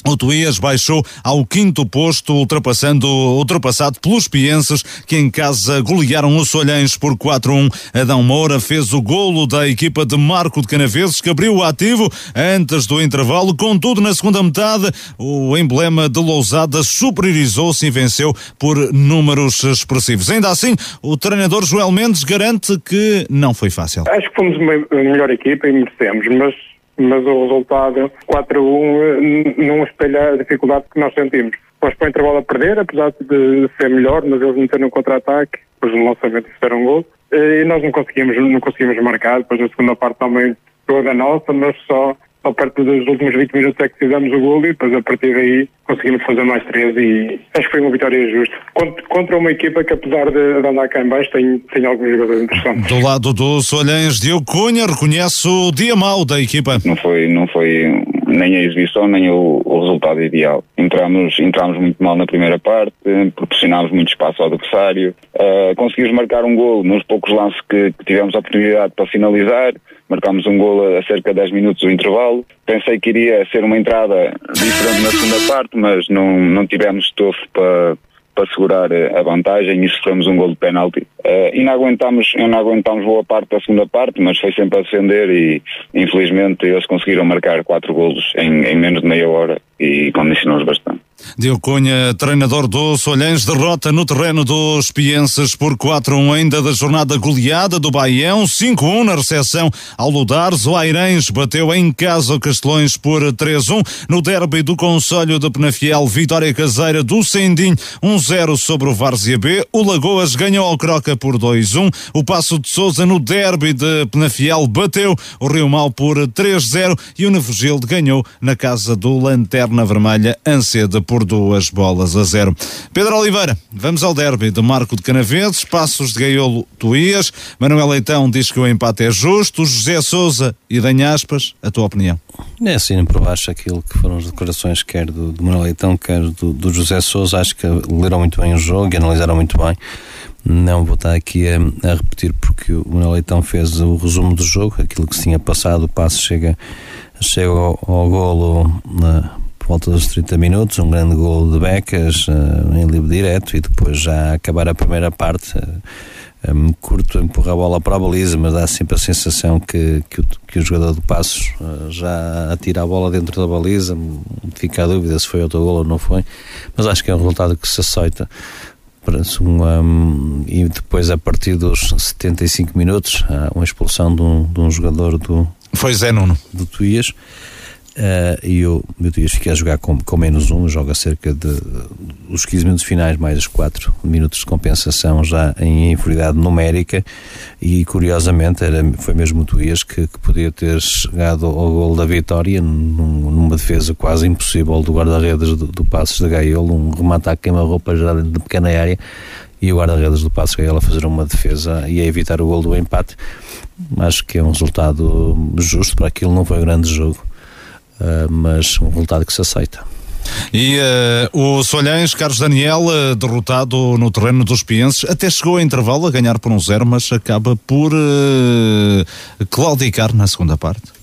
O Tuías baixou ao quinto posto, ultrapassando, ultrapassado pelos pienses, que em casa golearam os Solhães por 4-1. Adão Moura fez o golo da equipa de Marco de Canaveses, que abriu o ativo antes do intervalo. Contudo, na segunda metade, o emblema de Lousada superiorizou-se e venceu por números expressivos. Ainda assim, o treinador Joel Mendes garante que não foi fácil. Acho que fomos a melhor equipa e merecemos, mas mas o resultado 4 a 1 eh, não espelha a dificuldade que nós sentimos. O intervalo a perder, apesar de ser melhor, mas eles meteram um contra-ataque, depois no lançamento fizeram um gol, e nós não conseguimos, não conseguimos marcar, depois a segunda parte também toda nossa, mas só só perto dos últimos 20 minutos é que fizemos o gol e depois a partir daí conseguimos fazer mais três e acho que foi uma vitória justa. Contra uma equipa que apesar de andar cá em baixo tem, tem alguns jogadores interessantes. Do lado dos Olhães, Diogo Cunha reconhece o dia mau da equipa. Não foi, não foi nem a exibição nem o, o, resultado ideal. Entramos, entramos muito mal na primeira parte, proporcionámos muito espaço ao adversário, uh, conseguimos marcar um gol nos poucos lances que, que tivemos a oportunidade para finalizar, marcámos um gol a cerca de 10 minutos do intervalo. Pensei que iria ser uma entrada diferente na segunda parte, mas não, não tivemos estofo para, para segurar a vantagem e sofremos um gol de penalti. Uh, e não aguentámos, não aguentámos boa parte da segunda parte, mas foi sempre a defender e infelizmente eles conseguiram marcar quatro golos em, em menos de meia hora e condicionou-os bastante. Diogo Cunha, treinador do Solhães, derrota no terreno dos Pienses por 4-1 ainda da jornada goleada do Baião, 5-1 na recepção ao Ludares. O Airães bateu em casa o Castelões por 3-1. No derby do Conselho de Penafiel, vitória caseira do Sendim, 1-0 sobre o Várzea B. O Lagoas ganhou ao Croca por 2-1. O Passo de Souza no derby de Penafiel bateu o Rio Mau por 3-0 e o Nevogilde ganhou na casa do Lanterna Vermelha, Anceda por duas bolas a zero. Pedro Oliveira, vamos ao derby de Marco de Canaveses, Passos de Gaiolo, Tuías. Manuel Leitão diz que o empate é justo. José Souza e Danhaspas, a tua opinião? É assim por baixo aquilo que foram as declarações quer do, do Manuel Leitão, quer do, do José Souza. Acho que leram muito bem o jogo e analisaram muito bem. Não vou estar aqui a, a, repetir porque o Manuel Leitão fez o resumo do jogo, aquilo que se tinha passado, o passo chega, chega ao, ao golo na, por volta dos 30 minutos, um grande gol de Becas uh, em livre direto e depois já acabar a primeira parte. Uh, um, curto empurrar a bola para a baliza, mas dá sempre a sensação que, que, o, que o jogador do Passos uh, já atira a bola dentro da baliza. Fica a dúvida se foi outro gol ou não foi, mas acho que é um resultado que se aceita. Um, e depois, a partir dos 75 minutos, há uma expulsão de um, de um jogador do. Foi Zé Nuno. Do Tuías. Uh, e o meu Dias fica a jogar com, com menos um, joga cerca de os 15 minutos finais mais os 4 minutos de compensação já em inferioridade numérica. E curiosamente era, foi mesmo o Tuías que, que podia ter chegado ao gol da vitória num, numa defesa quase impossível do guarda-redes do, do Passos de Gaiolo, um remate à queima-roupa já de pequena área e o guarda-redes do Passos Gaiolo a fazer uma defesa e a evitar o gol do empate. Acho que é um resultado justo para aquilo, não foi um grande jogo mas um resultado que se aceita. E uh, o Solhães, Carlos Daniel, uh, derrotado no terreno dos Pienses, até chegou a intervalo a ganhar por um zero, mas acaba por uh, claudicar na segunda parte.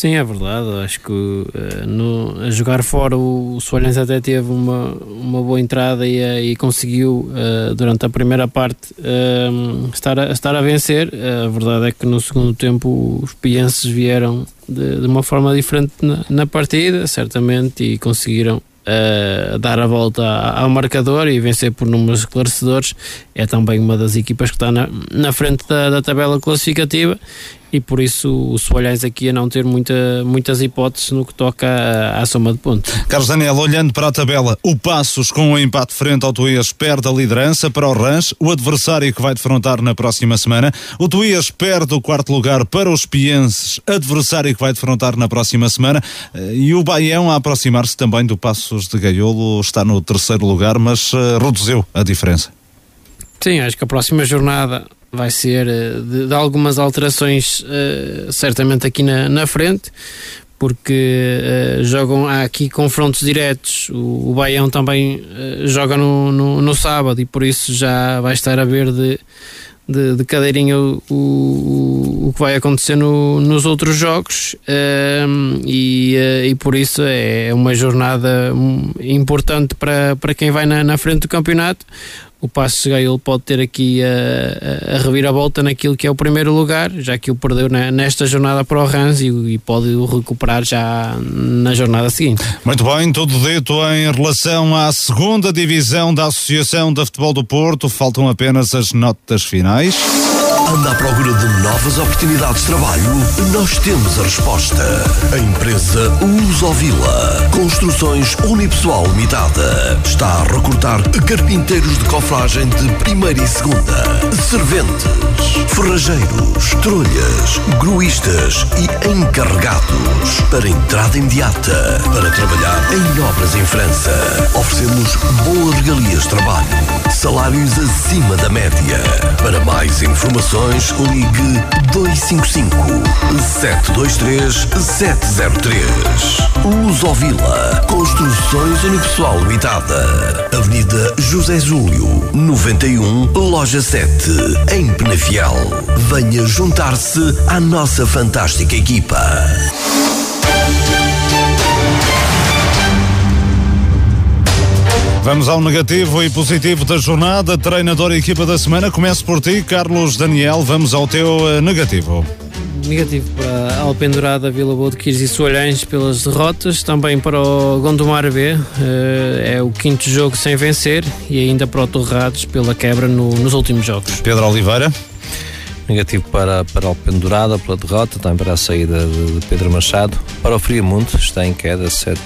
Sim, é verdade. Acho que uh, no, a jogar fora o, o Soalhães até teve uma, uma boa entrada e, uh, e conseguiu, uh, durante a primeira parte, estar, a, estar a vencer. a verdade é que no segundo tempo os pienses vieram de, de, uma forma diferente na, na, partida, certamente, e conseguiram dar a volta ao marcador e vencer por números esclarecedores. É também uma das equipas que está na, na frente da, da tabela classificativa e por isso o Soalhães aqui a não ter muita, muitas hipóteses no que toca à, à, soma de pontos. Carlos Daniel, olhando para a tabela, o Passos com o um empate frente ao Tuías perde a liderança para o Rãs, o adversário que vai defrontar na próxima semana. O Tuías perde o quarto lugar para os Pienses, adversário que vai defrontar na próxima semana. Eh, e o Baião a aproximar-se também do Passos de Gaiolo está no terceiro lugar, mas uh, reduziu a diferença. Sim, acho que a próxima jornada vai ser eh, de, de algumas alterações, uh, certamente aqui na, na frente, porque uh, jogam há aqui confrontos diretos. O, o Baião também uh, joga no, no, no, sábado e por isso já vai estar a ver de, de, de cadeirinha o, o, o, que vai acontecer no, nos outros jogos e, e por isso é uma jornada importante para, para quem vai na, na frente do campeonato o Passo Gaio pode ter aqui a, a, a reviravolta naquilo que é o primeiro lugar, já que o perdeu na, nesta jornada para o Rans e, e, pode o recuperar já na jornada seguinte. Muito bem, tudo dito em relação à segunda divisão da Associação de Futebol do Porto, faltam apenas as notas finais. Anda à procura de novas oportunidades de trabalho? Nós temos a resposta. A empresa Lusovila Construções Unipessoal Limitada está a recrutar carpinteiros de cofragem de primeira e segunda, serventes, ferrageiros, trolhas, gruístas e encarregados para entrada imediata para trabalhar em obras em França. Oferecemos boas regalias de trabalho, salários acima da média. Para mais informações informações, ligue 255 723 703. Lusovila Construções Unipessoal Limitada. Avenida José Júlio, 91, Loja 7, em Penafiel. Venha juntar-se à nossa fantástica equipa. Vamos ao negativo e positivo da jornada. Treinador e equipa da semana. Começo por ti, Carlos Daniel. Vamos ao teu uh, negativo. Negativo para a Alpendurada, Vila Boa de Quires e Soalhães pelas derrotas. Também para o Gondomar B. Uh, é o quinto jogo sem vencer. E ainda para o Torrados pela quebra no, nos últimos jogos. Pedro Oliveira negativo para, para o Pendurada pela derrota, também para a saída de, de Pedro Machado, para o Friamundo, está em queda, sete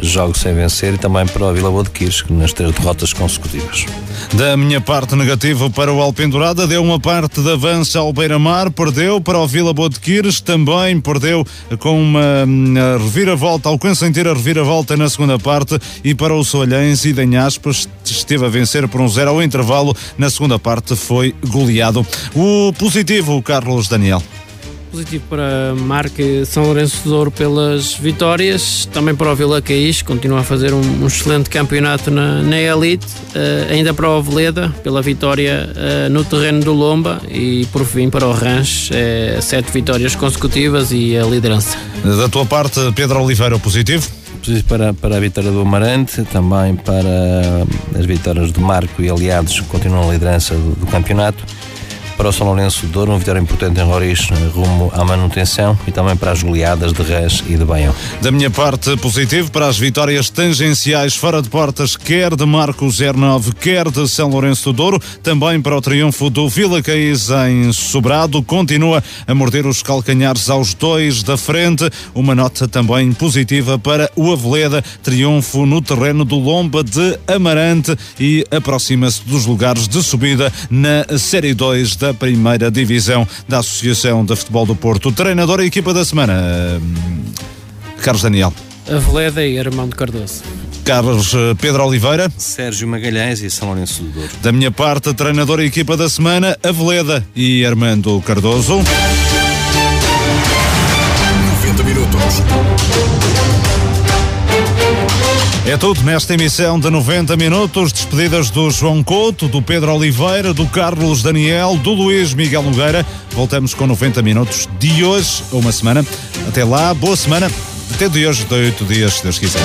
jogos sem vencer, e também para o Vila Boa de Quires, nas três derrotas consecutivas. Da minha parte negativo para o Alpendurada, deu uma parte de avanço ao Beira-Mar, perdeu para o Vila Boa de Quires, também perdeu com uma hum, reviravolta, ao consentir a reviravolta na segunda parte, e para o Soalhães e Danhaspas, esteve a vencer por um zero ao intervalo, na segunda parte foi goleado. O positivo, Carlos Daniel? Positivo para Marque São Lourenço de Douro pelas vitórias, também para o Vila Caís, continua a fazer um, um excelente campeonato na, na Elite, uh, ainda para o Veleda pela vitória uh, no terreno do Lomba e por fim para o Ranch, uh, sete vitórias consecutivas e a liderança. Da tua parte, Pedro Oliveira, o positivo? Positivo para, para a vitória do Amarante, também para as vitórias do Marco e aliados que continuam a liderança do, do campeonato para o São Lourenço de Douro, uma vitória importante em Roriz rumo à manutenção e também para as goleadas de Rés e de Baião. Da minha parte, positivo para as vitórias tangenciais fora de portas, quer de Marco 09, quer de São Lourenço do Douro, também para o triunfo do Vila Caís em Sobrado, continua a morder os calcanhares aos dois da frente, uma nota também positiva para o Aveleda, triunfo no terreno do Lomba de Amarante e aproxima-se dos lugares de subida na Série 2 da primeira divisão da Associação de Futebol do Porto. Treinador e equipa da semana, hum, Carlos Daniel. Aveleda e Armando Cardoso. Carlos eh, Pedro Oliveira. Sérgio Magalhães e São Lourenço do Douro. Da minha parte, treinador e equipa da semana, Aveleda e Armando Cardoso. 90 minutos. É tudo nesta emissão de 90 minutos. Despedidas do João Couto, do Pedro Oliveira, do Carlos Daniel, do Luís Miguel Nogueira. Voltamos com 90 minutos de hoje uma semana. Até lá, boa semana. Até de hoje, de oito dias, se Deus quiser.